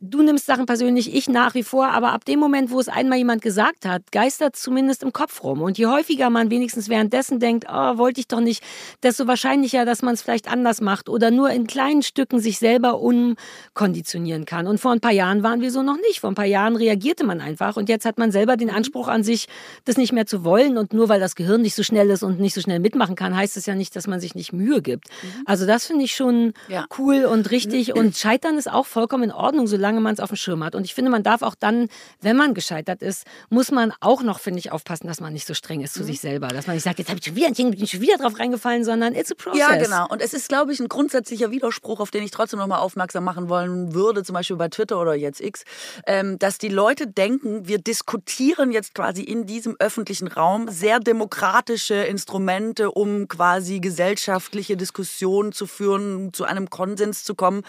du nimmst Sachen persönlich, ich nach wie vor, aber ab dem Moment, wo es einmal jemand gesagt hat, geistert zumindest im Kopf rum. Und je häufiger man wenigstens währenddessen denkt, oh, wollte ich doch nicht, desto wahrscheinlicher, dass man es vielleicht anders macht oder nur in kleinen Stücken sich selber umkonditionieren kann. Und vor ein paar Jahren waren wir so noch nicht. Vor ein paar Jahren reagierte man einfach und jetzt hat man selber den mhm. Anspruch an sich, das nicht mehr zu wollen und nur weil das Gehirn nicht so schnell ist und nicht so schnell mitmacht, mitmachen kann, heißt es ja nicht, dass man sich nicht Mühe gibt. Mhm. Also das finde ich schon ja. cool und richtig. Und Scheitern ist auch vollkommen in Ordnung, solange man es auf dem Schirm hat. Und ich finde, man darf auch dann, wenn man gescheitert ist, muss man auch noch, finde ich, aufpassen, dass man nicht so streng ist zu mhm. sich selber. Dass man nicht sagt, jetzt habe ich schon wieder, bin schon wieder drauf reingefallen, sondern it's a process. Ja, genau. Und es ist, glaube ich, ein grundsätzlicher Widerspruch, auf den ich trotzdem nochmal aufmerksam machen wollen würde, zum Beispiel bei Twitter oder jetzt X, ähm, dass die Leute denken, wir diskutieren jetzt quasi in diesem öffentlichen Raum sehr demokratische Instrumente, um quasi gesellschaftliche Diskussionen zu führen, zu einem Konsens zu kommen.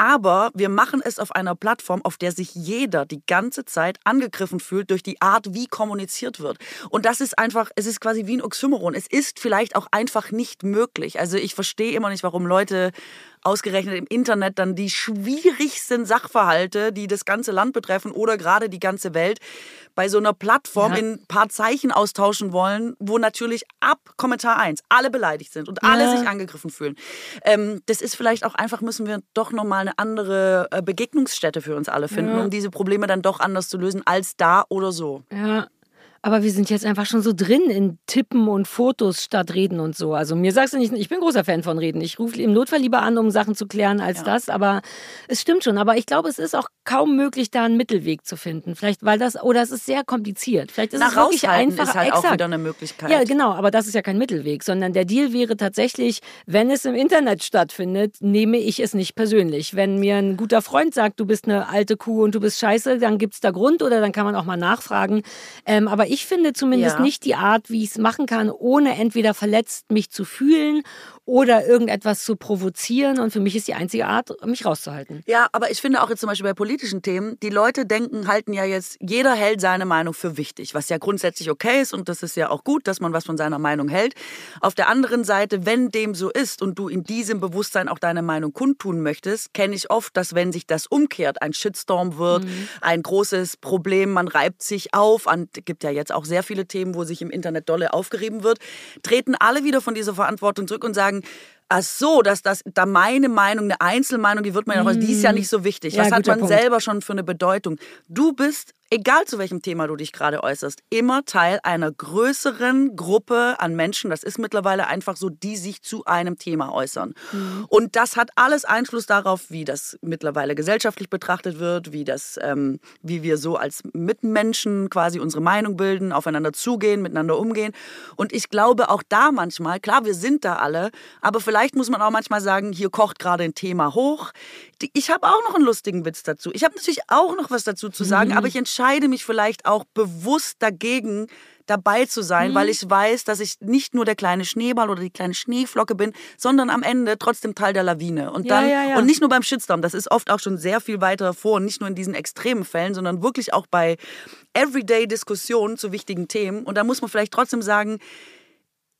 Aber wir machen es auf einer Plattform, auf der sich jeder die ganze Zeit angegriffen fühlt durch die Art, wie kommuniziert wird. Und das ist einfach, es ist quasi wie ein Oxymoron. Es ist vielleicht auch einfach nicht möglich. Also ich verstehe immer nicht, warum Leute ausgerechnet im Internet dann die schwierigsten Sachverhalte, die das ganze Land betreffen oder gerade die ganze Welt, bei so einer Plattform ja. in ein paar Zeichen austauschen wollen, wo natürlich ab Kommentar 1 alle beleidigt sind und alle ja. sich angegriffen fühlen. Ähm, das ist vielleicht auch einfach, müssen wir doch nochmal eine andere äh, Begegnungsstätte für uns alle finden, ja. um diese Probleme dann doch anders zu lösen als da oder so. Ja, aber wir sind jetzt einfach schon so drin in Tippen und Fotos statt Reden und so. Also mir sagst du nicht, ich bin großer Fan von Reden. Ich rufe im Notfall lieber an, um Sachen zu klären als ja. das. Aber es stimmt schon. Aber ich glaube, es ist auch kaum möglich, da einen Mittelweg zu finden. Vielleicht, weil das, oder es ist sehr kompliziert. Vielleicht ist Na, es wirklich einfach. ist halt exakt. auch wieder eine Möglichkeit. Ja, genau. Aber das ist ja kein Mittelweg, sondern der Deal wäre tatsächlich, wenn es im Internet stattfindet, nehme ich es nicht persönlich. Wenn mir ein guter Freund sagt, du bist eine alte Kuh und du bist scheiße, dann gibt es da Grund oder dann kann man auch mal nachfragen. Ähm, aber ich finde zumindest ja. nicht die Art, wie ich es machen kann, ohne entweder verletzt mich zu fühlen oder irgendetwas zu provozieren. Und für mich ist die einzige Art, mich rauszuhalten. Ja, aber ich finde auch jetzt zum Beispiel bei politischen Themen, die Leute denken, halten ja jetzt, jeder hält seine Meinung für wichtig, was ja grundsätzlich okay ist und das ist ja auch gut, dass man was von seiner Meinung hält. Auf der anderen Seite, wenn dem so ist und du in diesem Bewusstsein auch deine Meinung kundtun möchtest, kenne ich oft, dass wenn sich das umkehrt, ein Shitstorm wird, mhm. ein großes Problem, man reibt sich auf, es gibt ja jetzt auch sehr viele Themen, wo sich im Internet dolle aufgerieben wird, treten alle wieder von dieser Verantwortung zurück und sagen, Ach so, dass das da meine Meinung, eine Einzelmeinung, die wird man ja auch, die ist ja nicht so wichtig. Ja, Was hat man Punkt. selber schon für eine Bedeutung? Du bist, egal zu welchem Thema du dich gerade äußerst, immer Teil einer größeren Gruppe an Menschen. Das ist mittlerweile einfach so, die sich zu einem Thema äußern. Und das hat alles Einfluss darauf, wie das mittlerweile gesellschaftlich betrachtet wird, wie das, ähm, wie wir so als Mitmenschen quasi unsere Meinung bilden, aufeinander zugehen, miteinander umgehen. Und ich glaube auch da manchmal, klar, wir sind da alle, aber vielleicht muss man auch manchmal sagen, hier kocht gerade ein Thema hoch. Ich habe auch noch einen lustigen Witz dazu. Ich habe natürlich auch noch was dazu zu sagen, aber ich entscheide mich vielleicht auch bewusst dagegen, dabei zu sein, weil ich weiß, dass ich nicht nur der kleine Schneeball oder die kleine Schneeflocke bin, sondern am Ende trotzdem Teil der Lawine. Und Ja, dann ja, ja. und nicht nur beim Shitstorm, das ist oft auch schon sehr viel weiter vor, und nicht nur in diesen extremen Fällen, sondern wirklich auch bei Everyday-Diskussionen zu wichtigen Themen. Und da muss man vielleicht trotzdem sagen,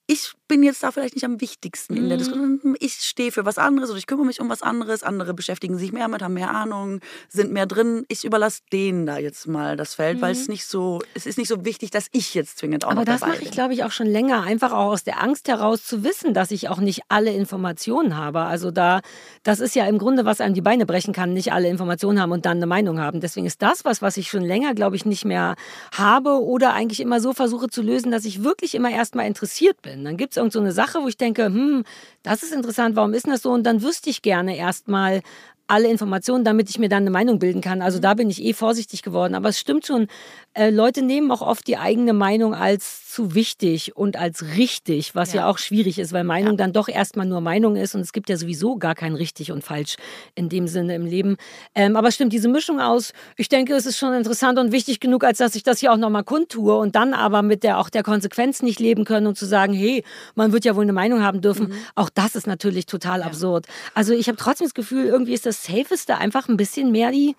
ich bin jetzt da vielleicht nicht am wichtigsten in der Mhm. Diskussion. Ich stehe für was anderes oder ich kümmere mich um was anderes. Andere beschäftigen sich mehr mit, haben mehr Ahnung, sind mehr drin. Ich überlasse denen da jetzt mal das Feld, weil es nicht so, es ist nicht so wichtig, dass ich jetzt zwingend auch Mhm. Aber noch das dabei mache ich, bin. glaube ich, auch schon länger, einfach auch aus der Angst heraus zu wissen, dass ich auch nicht alle Informationen habe. Also da, das ist ja im Grunde, was einem die Beine brechen kann, nicht alle Informationen haben und dann eine Meinung haben. Deswegen ist das was, was ich schon länger, glaube ich, nicht mehr habe oder eigentlich immer so versuche zu lösen, dass ich wirklich immer erstmal interessiert bin. Dann gibt es irgend so eine Sache, wo ich denke, hm, das ist interessant, warum ist das so? Und dann wüsste ich gerne erstmal, alle Informationen, damit ich mir dann eine Meinung bilden kann. Also da bin ich eh vorsichtig geworden. Aber es stimmt schon, äh, Leute nehmen auch oft die eigene Meinung als zu wichtig und als richtig, was ja, Ja. auch schwierig ist, weil Meinung dann doch erstmal nur Meinung ist und es gibt ja sowieso gar kein richtig und falsch in dem Sinne im Leben. Ähm, aber stimmt, diese Mischung aus, ich denke, es ist schon interessant und wichtig genug, als dass ich das hier auch nochmal kundtue und dann aber mit der auch der Konsequenz nicht leben können und zu sagen, hey, man wird ja wohl eine Meinung haben dürfen. Auch das ist natürlich total absurd. Also ich habe trotzdem das Gefühl, irgendwie ist das Safeste einfach ein bisschen mehr die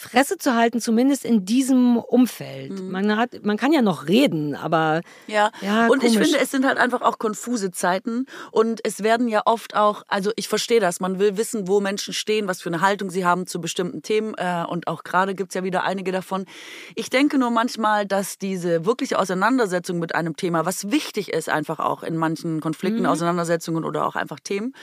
Fresse zu halten, zumindest in diesem Umfeld. Man, hat, man kann ja noch reden, aber Ja, Ja, und ich komisch. finde, es sind halt einfach auch konfuse Zeiten und es werden ja oft auch, also ich verstehe das, man will wissen, wo Menschen stehen, was für eine Haltung sie haben zu bestimmten Themen äh, und auch gerade gibt's ja wieder einige davon. Ich denke nur manchmal, dass diese wirkliche Auseinandersetzung mit einem Thema, was wichtig ist einfach auch in manchen Konflikten, Auseinandersetzungen oder auch einfach Themen,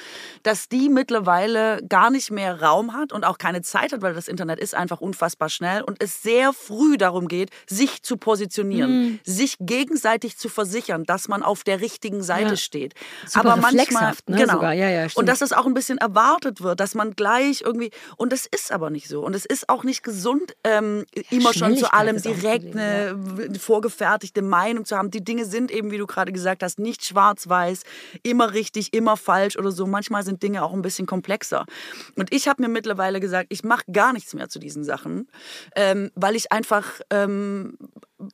dass die mittlerweile gar nicht mehr Raum hat und auch keine Zeit hat, weil das Internet ist einfach unfassbar schnell und es sehr früh darum geht, sich zu positionieren, sich gegenseitig zu versichern, dass man auf der richtigen Seite Ja. steht. Super Aber manchmal, ne, genau. sogar. Ja, ja, und dass es auch ein bisschen erwartet wird, dass man gleich irgendwie und das ist aber nicht so und es ist auch nicht gesund, ähm, immer schon zu allem direkt eine vorgefertigte Meinung zu haben. Die Dinge sind eben, wie du gerade gesagt hast, nicht schwarz-weiß, immer richtig, immer falsch oder so. Manchmal sind Dinge auch ein bisschen komplexer. Und ich habe mir mittlerweile gesagt, ich mache gar nichts mehr zu diesen Sachen, ähm, weil ich einfach, ähm,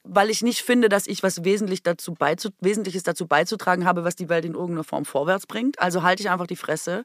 weil ich nicht finde, dass ich was wesentlich dazu beizu Wesentliches dazu beizutragen habe, was die Welt in irgendeiner Form vorwärts bringt. Also halte ich einfach die Fresse.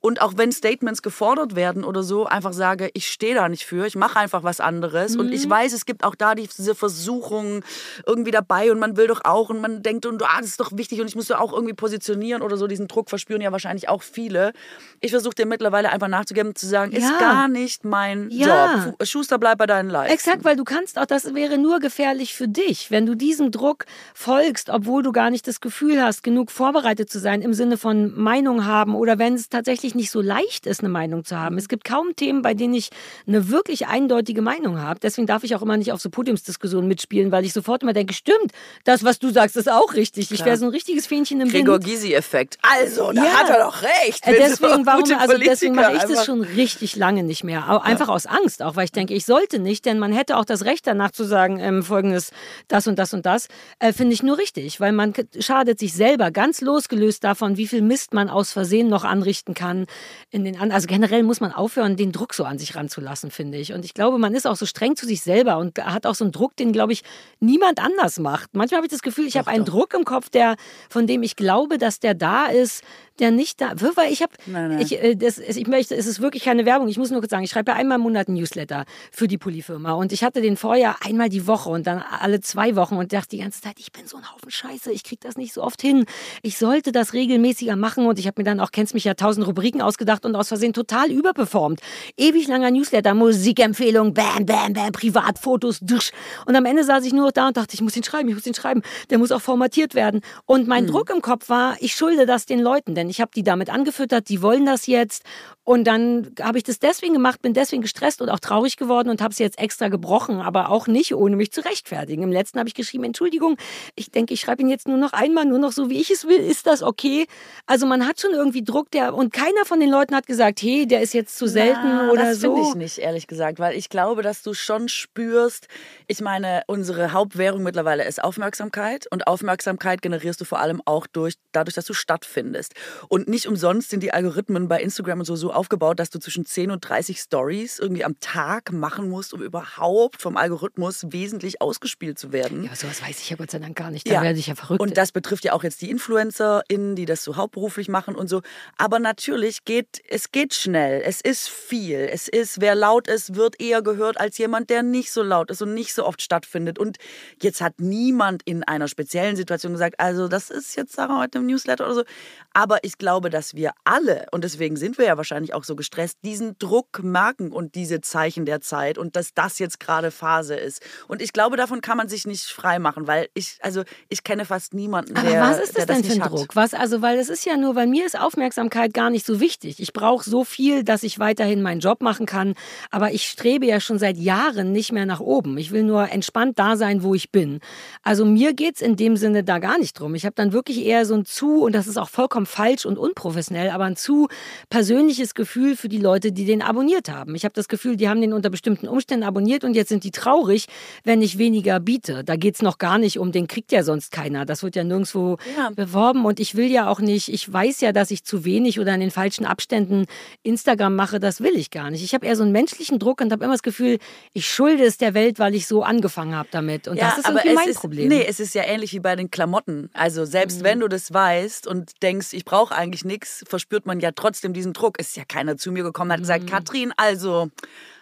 Und auch wenn Statements gefordert werden oder so, einfach sage, ich stehe da nicht für, ich mache einfach was anderes. Und ich weiß, es gibt auch da diese Versuchung irgendwie dabei und man will doch auch und man denkt, und, ah, das ist doch wichtig und ich muss da auch irgendwie positionieren oder so. Diesen Druck verspüren ja wahrscheinlich auch viele. Ich versuche dir mittlerweile einfach nachzugeben, zu sagen, ist Ja. gar nicht mein Ja. Job. Schuster, bleib bei deinen Leisten. Exakt, weil du kannst auch, das wäre nur gefährlich für dich, wenn du diesem Druck folgst, obwohl du gar nicht das Gefühl hast, genug vorbereitet zu sein im Sinne von Meinung haben oder wenn es tatsächlich nicht so leicht ist, eine Meinung zu haben. Es gibt kaum Themen, bei denen ich eine wirklich eindeutige Meinung habe. Deswegen darf ich auch immer nicht auf so Podiumsdiskussionen mitspielen, weil ich sofort immer denke, stimmt, das, was du sagst, ist auch richtig. Ich Klar. wäre so ein richtiges Fähnchen im Gregor Wind. Gysi-Effekt. Also, da Ja. hat er doch recht. Äh, Deswegen, warum, also deswegen mache ich das schon richtig lange nicht mehr. Einfach aus Angst, auch weil ich denke, ich sollte nicht, denn man hätte auch das Recht danach zu sagen, ähm, folgendes, das und das und das, äh, finde ich nur richtig, weil man schadet sich selber, ganz losgelöst davon, wie viel Mist man aus Versehen noch anrichten kann. In den also generell muss man aufhören, den Druck so an sich ranzulassen, finde ich. Und ich glaube, man ist auch so streng zu sich selber und hat auch so einen Druck, den, glaube ich, niemand anders macht. Manchmal habe ich das Gefühl, ich habe einen Druck im Kopf, der, von dem ich glaube, dass der da ist, der nicht da, weil ich habe, ich, äh, das, ich möchte, es ist wirklich keine Werbung. Ich muss nur kurz sagen, ich schreibe ja einmal im Monat einen Newsletter für die Pulli-Firma und ich hatte den vorher einmal die Woche und dann alle zwei Wochen und dachte die ganze Zeit, ich bin so ein Haufen Scheiße, ich kriege das nicht so oft hin. Ich sollte das regelmäßiger machen und ich habe mir dann auch, kennst mich ja, tausend Rubriken ausgedacht und aus Versehen total überperformt. Ewig langer Newsletter, Musikempfehlung, bam, bam, bam, Privatfotos, dusch. Und am Ende saß ich nur da und dachte, ich muss ihn schreiben, ich muss ihn schreiben. Der muss auch formatiert werden. Und mein Druck im Kopf war, ich schulde das den Leuten, denn Ich habe die damit angefüttert, die wollen das jetzt. Und dann habe ich das deswegen gemacht, bin deswegen gestresst und auch traurig geworden und habe es jetzt extra gebrochen, aber auch nicht, ohne mich zu rechtfertigen. Im letzten habe ich geschrieben, Entschuldigung, ich denke, ich schreibe ihn jetzt nur noch einmal, nur noch so, wie ich es will. Ist das okay? Also man hat schon irgendwie Druck, der und keiner von den Leuten hat gesagt, hey, der ist jetzt zu selten Na, oder das so. finde ich nicht, ehrlich gesagt, weil ich glaube, dass du schon spürst, ich meine, unsere Hauptwährung mittlerweile ist Aufmerksamkeit und Aufmerksamkeit generierst du vor allem auch durch, dadurch, dass du stattfindest. Und nicht umsonst sind die Algorithmen bei Instagram und so so aufgebaut, dass du zwischen 10 und 30 Stories irgendwie am Tag machen musst, um überhaupt vom Algorithmus wesentlich ausgespielt zu werden. Ja, sowas weiß ich ja Gott sei Dank gar nicht. Da werde ich ja verrückt. Und das betrifft ja auch jetzt die InfluencerInnen, die das so hauptberuflich machen und so. Aber natürlich geht, es geht schnell. Es ist viel. Es ist, wer laut ist, wird eher gehört als jemand, der nicht so laut ist und nicht so oft stattfindet. Und jetzt hat niemand in einer speziellen Situation gesagt, also das ist jetzt Sarah heute im Newsletter oder so. Aber ich glaube, dass wir alle, und deswegen sind wir ja wahrscheinlich auch so gestresst, diesen Druck merken und diese Zeichen der Zeit und dass das jetzt gerade Phase ist. Und ich glaube, davon kann man sich nicht frei machen, weil ich, also ich kenne fast niemanden, Aber der was ist das der denn für ein hat. Druck? Was, also, weil es ist ja nur, bei mir ist Aufmerksamkeit gar nicht so wichtig. Ich brauche so viel, dass ich weiterhin meinen Job machen kann. Aber ich strebe ja schon seit Jahren nicht mehr nach oben. Ich will nur entspannt da sein, wo ich bin. Also mir geht's in dem Sinne da gar nicht drum. Ich habe dann wirklich eher so ein zu, und das ist auch vollkommen falsch und unprofessionell, aber ein zu persönliches Gefühl für die Leute, die den abonniert haben. Ich habe das Gefühl, die haben den unter bestimmten Umständen abonniert und jetzt sind die traurig, wenn ich weniger biete. Da geht's noch gar nicht um, den kriegt ja sonst keiner. Das wird ja nirgendwo Ja. beworben und ich will ja auch nicht, ich weiß ja, dass ich zu wenig oder in den falschen Abständen Instagram mache, das will ich gar nicht. Ich habe eher so einen menschlichen Druck und habe immer das Gefühl, ich schulde es der Welt, weil ich so angefangen habe damit. Und das ist irgendwie es mein ist, Problem. Nee, es ist ja ähnlich wie bei den Klamotten. Also selbst Mhm. wenn du das weißt und denkst, ich brauche eigentlich nichts, verspürt man ja trotzdem diesen Druck. Es ist ja keiner zu mir gekommen hat Mhm. gesagt, Katrin, also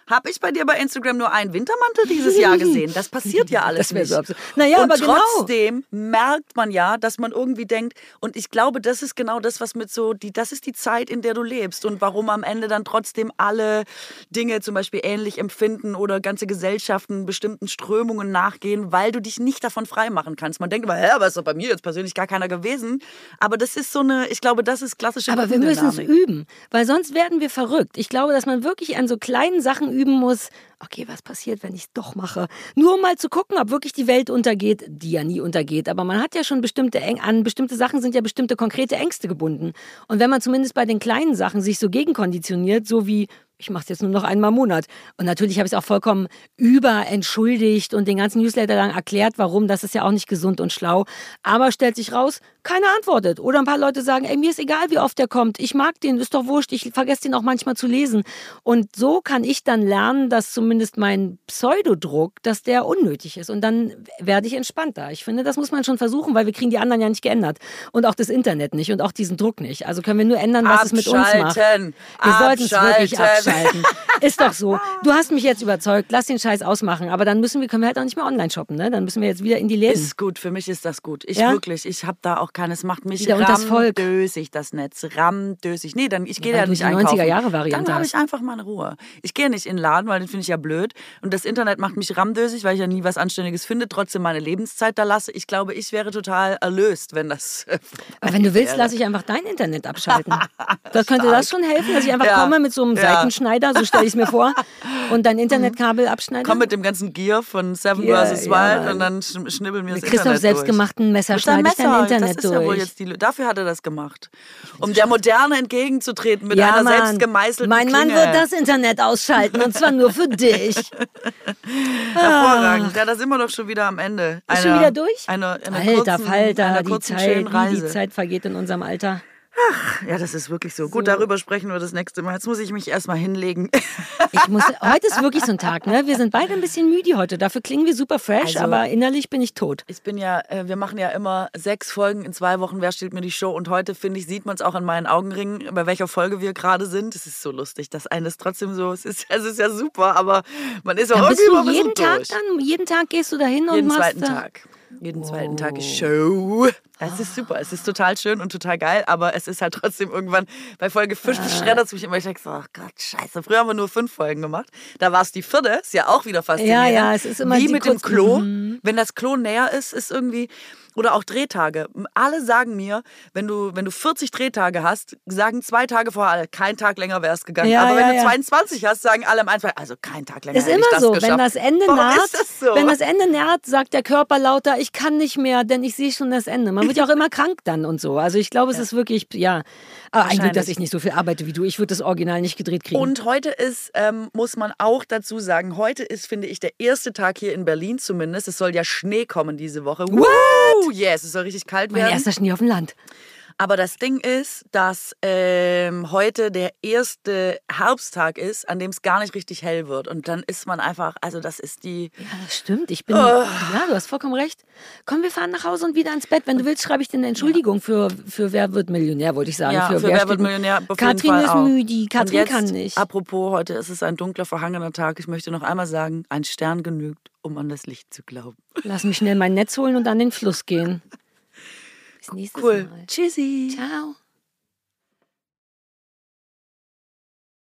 habe ich bei dir bei Instagram nur einen Wintermantel dieses Jahr gesehen. Das passiert ja alles Das nicht. so absurd. Naja, und aber genau. trotzdem merkt man ja, dass man irgendwie denkt, und ich glaube, das ist genau das, was mit so, die, das ist die Zeit, in der du lebst und warum am Ende dann trotzdem alle Dinge zum Beispiel ähnlich empfinden oder ganze Gesellschaften bestimmten Strömungen nachgehen, weil du dich nicht davon freimachen kannst. Man denkt immer, hä, aber ist doch bei mir jetzt persönlich gar keiner gewesen. Aber das ist so eine, ich glaube, das ist klassische Aber wir müssen es üben, weil sonst werden wir verrückt. Ich glaube, dass man wirklich an so kleinen Sachen üben muss. Okay, was passiert, wenn ich es doch mache? Nur um mal zu gucken, ob wirklich die Welt untergeht, die ja nie untergeht. Aber man hat ja schon bestimmte Eng an bestimmte Sachen sind ja bestimmte konkrete Ängste gebunden. Und wenn man zumindest bei den kleinen Sachen sich so gegenkonditioniert, so wie ich mache es jetzt nur noch einmal im Monat. Und natürlich habe ich es auch vollkommen überentschuldigt und den ganzen Newsletter lang erklärt, warum. Das ist ja auch nicht gesund und schlau. Aber stellt sich raus, keiner antwortet. Oder ein paar Leute sagen, ey, mir ist egal, wie oft der kommt. Ich mag den, ist doch wurscht. Ich vergesse den auch manchmal zu lesen. Und so kann ich dann lernen, dass zumindest mein Pseudodruck, dass der unnötig ist. Und dann werde ich entspannter. Ich finde, das muss man schon versuchen, weil wir kriegen die anderen ja nicht geändert. Und auch das Internet nicht und auch diesen Druck nicht. Also können wir nur ändern, was es mit uns macht. Abschalten. Wir sollten es wirklich Abschalten. Abschalten. Ist doch so. Du hast mich jetzt überzeugt, lass den Scheiß ausmachen. Aber dann müssen wir, können wir halt auch nicht mehr online shoppen, ne? Dann müssen wir jetzt wieder in die Läden. Ist gut, für mich ist das gut. Ich Ja? wirklich, ich habe da auch keine, es macht mich Wieder Volk. rammdösig, das Netz, rammdösig. Nee, dann, ich gehe ja du nicht die einkaufen. 90er-Jahre-Variante Dann habe ich einfach mal Ruhe. Ich gehe nicht in den Laden, weil den finde ich ja blöd. Und das Internet macht mich rammdösig, weil ich ja nie was Anständiges finde, trotzdem meine Lebenszeit da lasse. Ich glaube, ich wäre total erlöst, wenn das... Aber wenn du willst, lasse ich einfach dein Internet abschalten. Das könnte das schon helfen, dass ich einfach Ja. komme mit so einem Ja. Seitenschneider, so stelle ich es mir vor, und dein Internetkabel abschneide. Komm mit dem ganzen Gear von Seven Ja, vs. ja, Wild Mann. und dann sch- schnibbeln wir das mit Christoph Internet selbstgemachten durch. Messer Mit schneide ich dein Messer, Internet das ist ja wohl durch. jetzt die, dafür hat er das gemacht. Um der Moderne entgegenzutreten mit einer Mann. selbst gemeißelten Mein Mann Klinge. wird das Internet ausschalten und zwar nur für dich. Hervorragend. Ja, da sind wir doch schon wieder am Ende. Ist schon wieder durch? Einer, einer Alter kurzen, Falter, einer die Zeit, wie Reise. die Zeit vergeht in unserem Alter. Ja, das ist wirklich so. Gut, darüber sprechen wir das nächste Mal. Jetzt muss ich mich erstmal hinlegen. Ich muss, heute ist wirklich so ein Tag, ne? Wir sind beide ein bisschen müde heute. Dafür klingen wir super fresh, Also- aber innerlich bin ich tot. Ich bin ja, äh, wir machen ja immer sechs Folgen in zwei Wochen. Wer steht mir die Show? Und heute, finde ich, sieht man es auch an meinen Augenringen, bei welcher Folge wir gerade sind. Es ist so lustig. Das eine ist trotzdem so, es ist, es ist ja super, aber man ist auch Dann bist irgendwie du jeden Tag durch. dann, jeden Tag gehst du dahin und Jeden machst zweiten Tag. Jeden zweiten Tag ist Show. Es ist super, es ist total schön und total geil, aber es ist halt trotzdem irgendwann bei Folge 5 Ah. schreddert es mich immer. Ich denke so, oh Gott, scheiße. Früher haben wir nur fünf Folgen gemacht. Da war es die vierte, ist ja auch wieder faszinierend. Ja, ja, es ist immer Wie die mit dem Klo. Mhm. Wenn das Klo näher ist, ist irgendwie. Oder auch Drehtage. Alle sagen mir, wenn du, wenn du 40 Drehtage hast, sagen zwei Tage vorher kein Tag länger wäre es gegangen. Ja, Aber wenn ja, du ja. 22 hast, sagen alle am Anfang, also kein Tag länger Ist immer ich das so, geschafft. wenn das Ende Warum naht, ist das so? wenn das Ende naht, sagt der Körper lauter, ich kann nicht mehr, denn ich sehe schon das Ende. Man wird ja auch immer krank dann und so. Also ich glaube, es ist wirklich, ja, aber ein Glück, dass ich nicht so viel arbeite wie du. Ich würde das Original nicht gedreht kriegen. Und heute ist, ähm, muss man auch dazu sagen, heute ist, finde ich, der erste Tag hier in Berlin zumindest. Es soll ja Schnee kommen diese Woche. What? Yes, es soll richtig kalt mein werden. erster Schnee auf dem Land. Aber das Ding ist, dass ähm, heute der erste Herbsttag ist, an dem es gar nicht richtig hell wird. Und dann ist man einfach, also das ist die. Ja, das stimmt. Ich bin, Oh. ja, du hast vollkommen recht. Komm, wir fahren nach Hause und wieder ins Bett. Wenn du willst, schreibe ich dir eine Entschuldigung für, für Wer wird Millionär, wollte ich sagen. Ja, für, wer steht- wird Millionär? Katrin ist müde, Katrin jetzt, kann nicht. Apropos, heute ist es ein dunkler, verhangener Tag. Ich möchte noch einmal sagen, ein Stern genügt, um an das Licht zu glauben. Lass mich schnell mein Netz holen und an den Fluss gehen. Bis nächstes Cool. Mal. Tschüssi. Ciao.